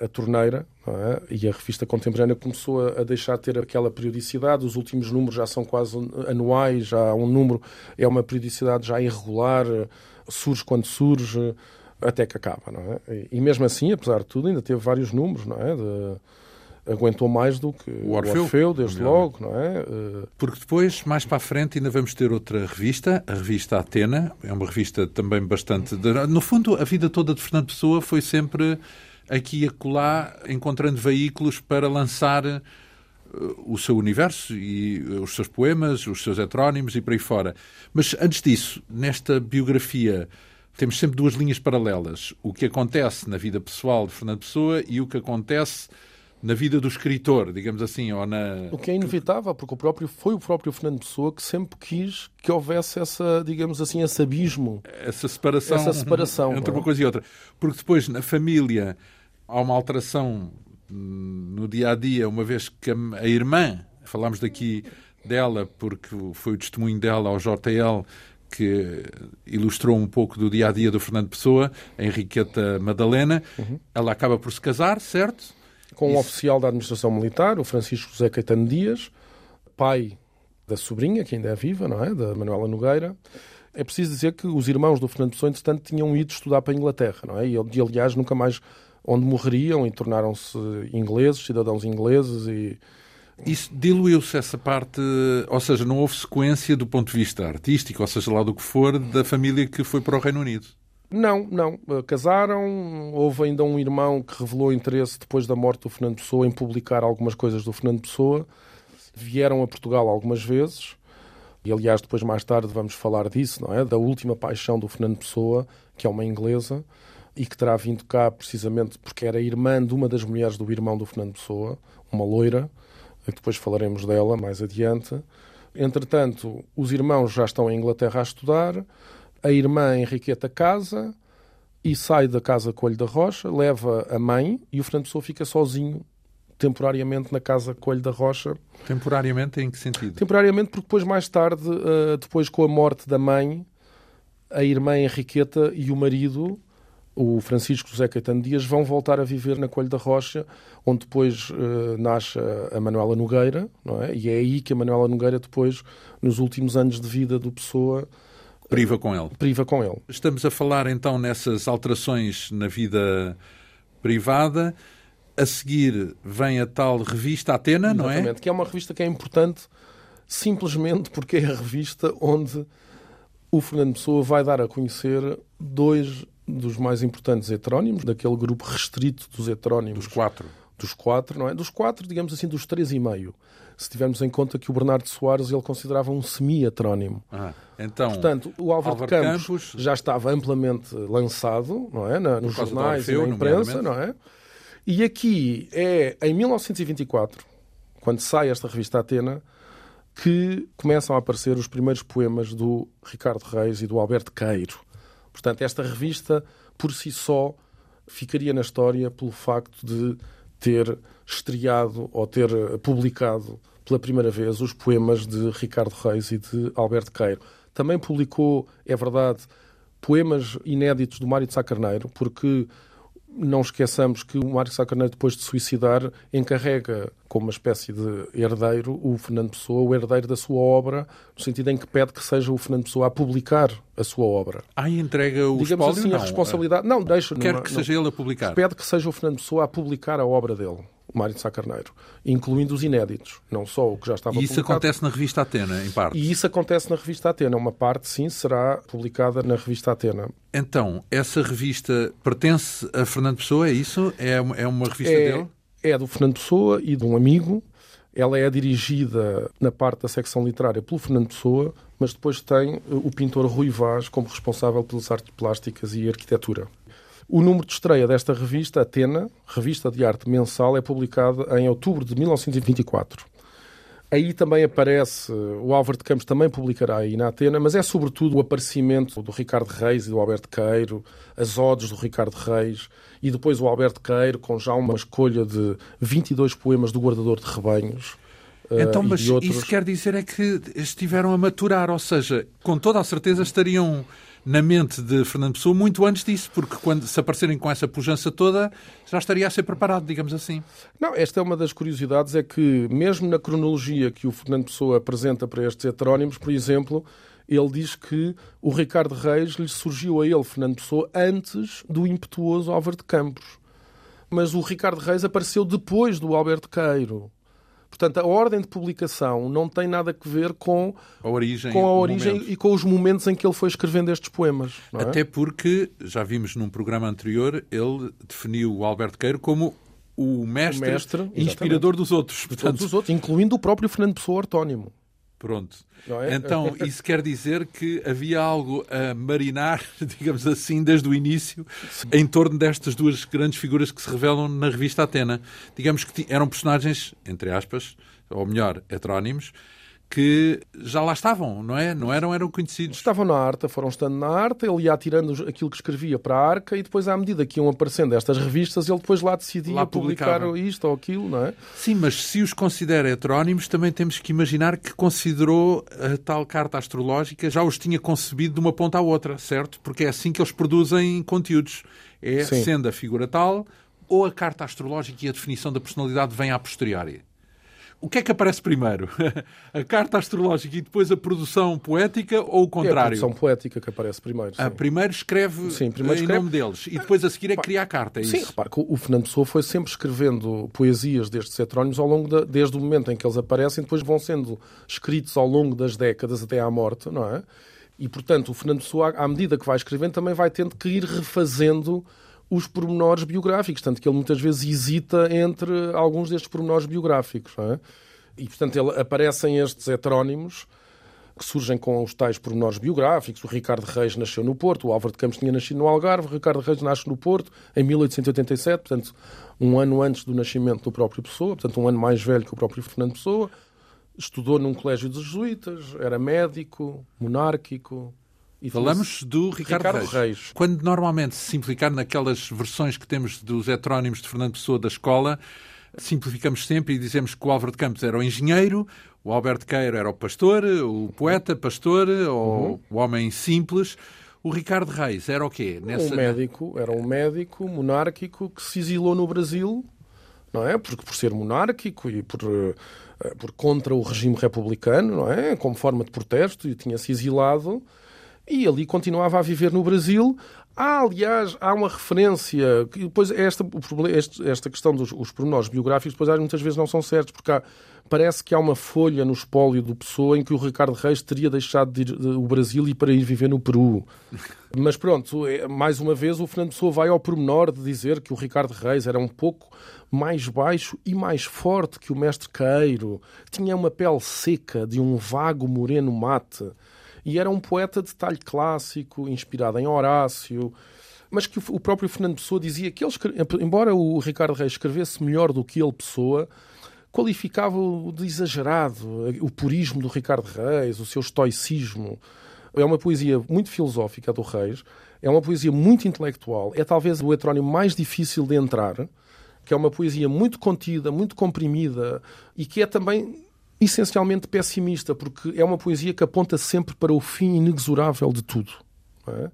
Speaker 2: a torneira é? e a revista contemporânea começou a deixar de ter aquela periodicidade. Os últimos números já são quase anuais, já há um número, é uma periodicidade já irregular, surge quando surge, até que acaba. Não é? E mesmo assim, apesar de tudo, ainda teve vários números, não é? De, aguentou mais do que o Orfeu, o Orfeu desde logo, não é?
Speaker 1: Porque depois, mais para a frente, ainda vamos ter outra revista, a revista Atena, é uma revista também bastante... No fundo, a vida toda de Fernando Pessoa foi sempre aqui e acolá, encontrando veículos para lançar eh, o seu universo e os seus poemas, os seus heterónimos e por aí fora. Mas antes disso, nesta biografia temos sempre duas linhas paralelas. O que acontece na vida pessoal de Fernando Pessoa e o que acontece na vida do escritor, digamos assim, ou na...
Speaker 2: O que é inevitável, porque o próprio, foi o próprio Fernando Pessoa que sempre quis que houvesse essa, digamos assim, esse abismo.
Speaker 1: Essa separação,
Speaker 2: essa separação <laughs>
Speaker 1: entre uma é? coisa e outra. Porque depois, na família, há uma alteração no dia-a-dia, uma vez que a, irmã, falámos daqui dela, porque foi o testemunho dela ao JL, que ilustrou um pouco do dia a dia do Fernando Pessoa, a Henriqueta Madalena. Uhum. Ela acaba por se casar, certo?
Speaker 2: Com Isso. um oficial da administração militar, o Francisco José Caetano Dias, pai da sobrinha, que ainda é viva, não é? Da Manuela Nogueira. É preciso dizer que os irmãos do Fernando Pessoa, entretanto, tinham ido estudar para a Inglaterra, não é? E, aliás, nunca mais onde morreriam e tornaram-se ingleses, cidadãos ingleses e...
Speaker 1: Isso diluiu-se essa parte, ou seja, não houve sequência do ponto de vista artístico, ou seja, lá do que for, da família que foi para o Reino Unido.
Speaker 2: Não, não. Eh, casaram. Houve ainda um irmão que revelou interesse depois da morte do Fernando Pessoa em publicar algumas coisas do Fernando Pessoa. Vieram a Portugal algumas vezes. E aliás, depois mais tarde vamos falar disso, não é? Da última paixão do Fernando Pessoa, que é uma inglesa e que terá vindo cá precisamente porque era irmã de uma das mulheres do irmão do Fernando Pessoa, uma loira, depois falaremos dela mais adiante. Entretanto, os irmãos já estão em Inglaterra a estudar a irmã Henriqueta casa e sai da casa Coelho da Rocha, leva a mãe e o Fernando Pessoa fica sozinho temporariamente na casa Coelho da Rocha.
Speaker 1: Temporariamente em que sentido?
Speaker 2: Temporariamente porque depois mais tarde, eh, depois com a morte da mãe, a irmã Henriqueta e o marido, o Francisco José Caetano Dias, vão voltar a viver na Coelho da Rocha, onde depois uh, nasce a Manuela Nogueira, não é? E é aí que a Manuela Nogueira depois, nos últimos anos de vida do Pessoa,
Speaker 1: Priva com ele.
Speaker 2: Priva com ele.
Speaker 1: Estamos a falar então nessas alterações na vida privada. A seguir vem a tal revista Atena,
Speaker 2: Exatamente,
Speaker 1: não é? Exatamente,
Speaker 2: que é uma revista que é importante simplesmente porque é a revista onde o Fernando Pessoa vai dar a conhecer dois dos mais importantes heterónimos, daquele grupo restrito dos heterónimos.
Speaker 1: Dos quatro.
Speaker 2: Dos quatro, não é? Dos quatro, digamos assim, dos três e meio se tivermos em conta que o Bernardo Soares ele considerava um semi-heterónimo.
Speaker 1: Ah, então,
Speaker 2: Portanto, o Álvaro, Álvaro Campos, Campos, já estava amplamente lançado não é? Na, nos jornais Orfeu, e na imprensa, não é? E aqui é em 1924, quando sai esta revista Atena, que começam a aparecer os primeiros poemas do Ricardo Reis e do Alberto Queiro. Portanto, esta revista, por si só, ficaria na história pelo facto de ter estreado ou ter publicado pela primeira vez os poemas de Ricardo Reis e de Alberto Queiro. Também publicou, é verdade, poemas inéditos do Mário de Sá Carneiro, porque não esqueçamos que o Mário Sá Carneiro, depois de suicidar, encarrega como uma espécie de herdeiro o Fernando Pessoa, o herdeiro da sua obra, no sentido em que pede que seja o Fernando Pessoa a publicar a sua obra.
Speaker 1: Ah, entrega o
Speaker 2: Digamos
Speaker 1: espólio?
Speaker 2: assim,
Speaker 1: não.
Speaker 2: a responsabilidade... Não, deixa...
Speaker 1: Quer
Speaker 2: não,
Speaker 1: que seja ele a publicar?
Speaker 2: Pede que seja o Fernando Pessoa a publicar a obra dele. Mário de Sá Carneiro, incluindo os inéditos, não só o que já estava
Speaker 1: E isso
Speaker 2: publicado.
Speaker 1: acontece na revista Atena, em parte?
Speaker 2: E isso acontece na revista Atena. Uma parte, sim, será publicada na revista Atena.
Speaker 1: Então, essa revista pertence a Fernando Pessoa, é isso? É uma, é uma revista
Speaker 2: é,
Speaker 1: dele?
Speaker 2: É do Fernando Pessoa e de um amigo. ela é dirigida na parte da secção literária pelo Fernando Pessoa, mas depois tem o pintor Rui Vaz como responsável pelas artes plásticas e arquitetura. O número de estreia desta revista, Atena, revista de arte mensal, é publicado em outubro de 1924. Aí também aparece, o Álvaro de Campos também publicará aí na Atena, mas é sobretudo o aparecimento do Ricardo Reis e do Alberto Queiro, as odes do Ricardo Reis, e depois o Alberto Queiro com já uma escolha de 22 poemas do Guardador de Rebanhos.
Speaker 1: Eh, então, mas outros... isso quer dizer é que estiveram a maturar, ou seja, com toda a certeza estariam na mente de Fernando Pessoa muito antes disso, porque quando se aparecerem com essa pujança toda, já estaria a ser preparado, digamos assim.
Speaker 2: Não, esta é uma das curiosidades, é que mesmo na cronologia que o Fernando Pessoa apresenta para estes heterónimos, por exemplo, ele diz que o Ricardo Reis lhe surgiu a ele, Fernando Pessoa, antes do impetuoso Álvaro de Campos. Mas o Ricardo Reis apareceu depois do Alberto Queiro. Portanto, a ordem de publicação não tem nada a ver com
Speaker 1: a origem,
Speaker 2: com a origem e com os momentos em que ele foi escrevendo estes poemas.
Speaker 1: É? Até porque, já vimos num programa anterior, ele definiu o Alberto Queiro como o mestre, o mestre inspirador dos outros.
Speaker 2: Portanto... Todos os outros, incluindo o próprio Fernando Pessoa ortónimo.
Speaker 1: Pronto. É? Então, <laughs> isso quer dizer que havia algo a marinar, <laughs> digamos assim, desde o início, em torno destas duas grandes figuras que se revelam na revista Atena. Digamos que eram personagens, entre aspas, ou melhor, heterónimos, que já lá estavam, não é? Não eram, eram conhecidos.
Speaker 2: Estavam na arte, foram estando na arte, ele ia tirando aquilo que escrevia para a arca e depois, à medida que iam aparecendo estas revistas, ele depois lá decidia lá publicar isto ou aquilo, não é?
Speaker 1: Sim, mas se os considera heterónimos, também temos que imaginar que considerou a tal carta astrológica, já os tinha concebido de uma ponta à outra, certo? Porque é assim que eles produzem conteúdos. É Sim. sendo a figura tal, ou a carta astrológica e a definição da personalidade vem a posteriori o que é que aparece primeiro? <laughs> a carta astrológica e depois a produção poética ou o contrário? É a
Speaker 2: produção poética que aparece primeiro.
Speaker 1: Ah, primeiro escreve sim, primeiro em escreve... nome deles e depois a seguir é criar a carta. É
Speaker 2: sim,
Speaker 1: isso?
Speaker 2: repare que o Fernando Pessoa foi sempre escrevendo poesias destes heterónimos ao longo da, desde o momento em que eles aparecem, depois vão sendo escritos ao longo das décadas até à morte, não é? E portanto, o Fernando Pessoa, à medida que vai escrevendo, também vai tendo que ir refazendo os pormenores biográficos, tanto que ele muitas vezes hesita entre alguns destes pormenores biográficos. É? E, portanto, ele, aparecem estes heterónimos que surgem com os tais pormenores biográficos. O Ricardo Reis nasceu no Porto, o Álvaro de Campos tinha nascido no Algarve, o Ricardo Reis nasce no Porto em 1887, portanto, um ano antes do nascimento do próprio Pessoa, portanto, um ano mais velho que o próprio Fernando Pessoa. Estudou num colégio dos jesuítas, era médico, monárquico,
Speaker 1: e Falamos do Ricardo, Ricardo Reis. Reis. Quando normalmente se simplificar naquelas versões que temos dos heterónimos de Fernando Pessoa da escola, simplificamos sempre e dizemos que o Álvaro de Campos era o engenheiro, o Alberto Queiro era o pastor, o poeta, pastor, ou uhum. o homem simples. O Ricardo Reis era o quê?
Speaker 2: Nessa... Um médico, era um médico monárquico que se exilou no Brasil, não é? Porque por ser monárquico e por, eh, por contra o regime republicano, não é? Como forma de protesto, e tinha se exilado e ali continuava a viver no Brasil. Há, aliás, há uma referência, que depois esta, o problema, este, esta questão dos os pormenores biográficos, depois muitas vezes não são certos, porque há, parece que há uma folha no espólio do Pessoa em que o Ricardo Reis teria deixado de ir, de, o Brasil e para ir viver no Peru. <laughs> Mas pronto, é, mais uma vez o Fernando Pessoa vai ao pormenor de dizer que o Ricardo Reis era um pouco mais baixo e mais forte que o mestre Queiro, tinha uma pele seca de um vago moreno mate e era um poeta de talho clássico, inspirado em Horácio, mas que o próprio Fernando Pessoa dizia que ele, embora o Ricardo Reis escrevesse melhor do que ele, Pessoa, qualificava-o de exagerado, o purismo do Ricardo Reis, o seu estoicismo. É uma poesia muito filosófica do Reis, é uma poesia muito intelectual, é talvez o heterónimo mais difícil de entrar, que é uma poesia muito contida, muito comprimida e que é também essencialmente pessimista, porque é uma poesia que aponta sempre para o fim inexorável de tudo. É?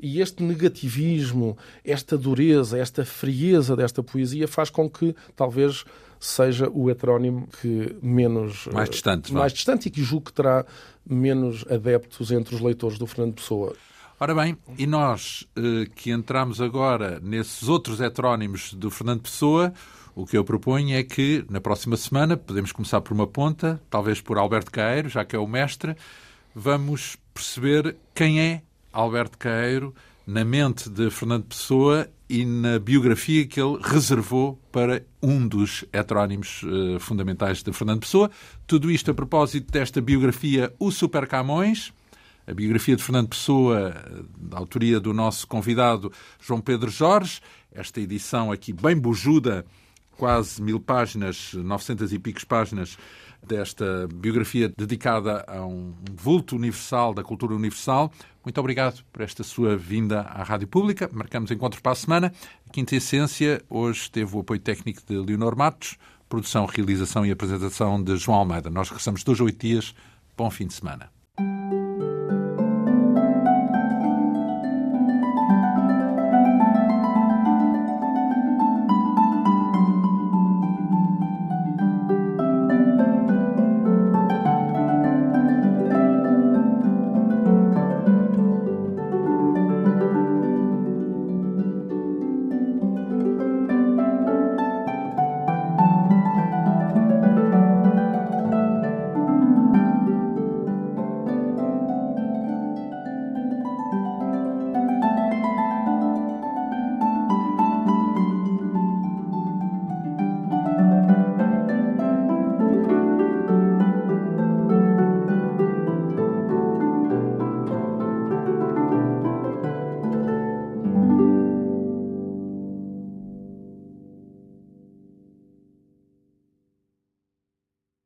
Speaker 2: E este negativismo, esta dureza, esta frieza desta poesia faz com que talvez seja o heterónimo que menos
Speaker 1: mais distante,
Speaker 2: mais distante e que julgo que terá menos adeptos entre os leitores do Fernando Pessoa.
Speaker 1: Ora bem, e nós eh, que entramos agora nesses outros heterónimos do Fernando Pessoa, o que eu proponho é que, na próxima semana, podemos começar por uma ponta, talvez por Alberto Caeiro, já que é o mestre, vamos perceber quem é Alberto Caeiro na mente de Fernando Pessoa e na biografia que ele reservou para um dos heterónimos uh, fundamentais de Fernando Pessoa. Tudo isto a propósito desta biografia O Super Camões, a biografia de Fernando Pessoa, da autoria do nosso convidado João Pedro Jorge. Esta edição aqui bem bujuda, quase mil páginas, 900 e picos páginas, desta biografia dedicada a um vulto universal da cultura universal. Muito obrigado por esta sua vinda à Rádio Pública. Marcamos encontro para a semana. A Quinta Essência hoje teve o apoio técnico de Leonor Matos, produção, realização e apresentação de João Almeida. Nós regressamos dois a oito dias. Bom fim de semana.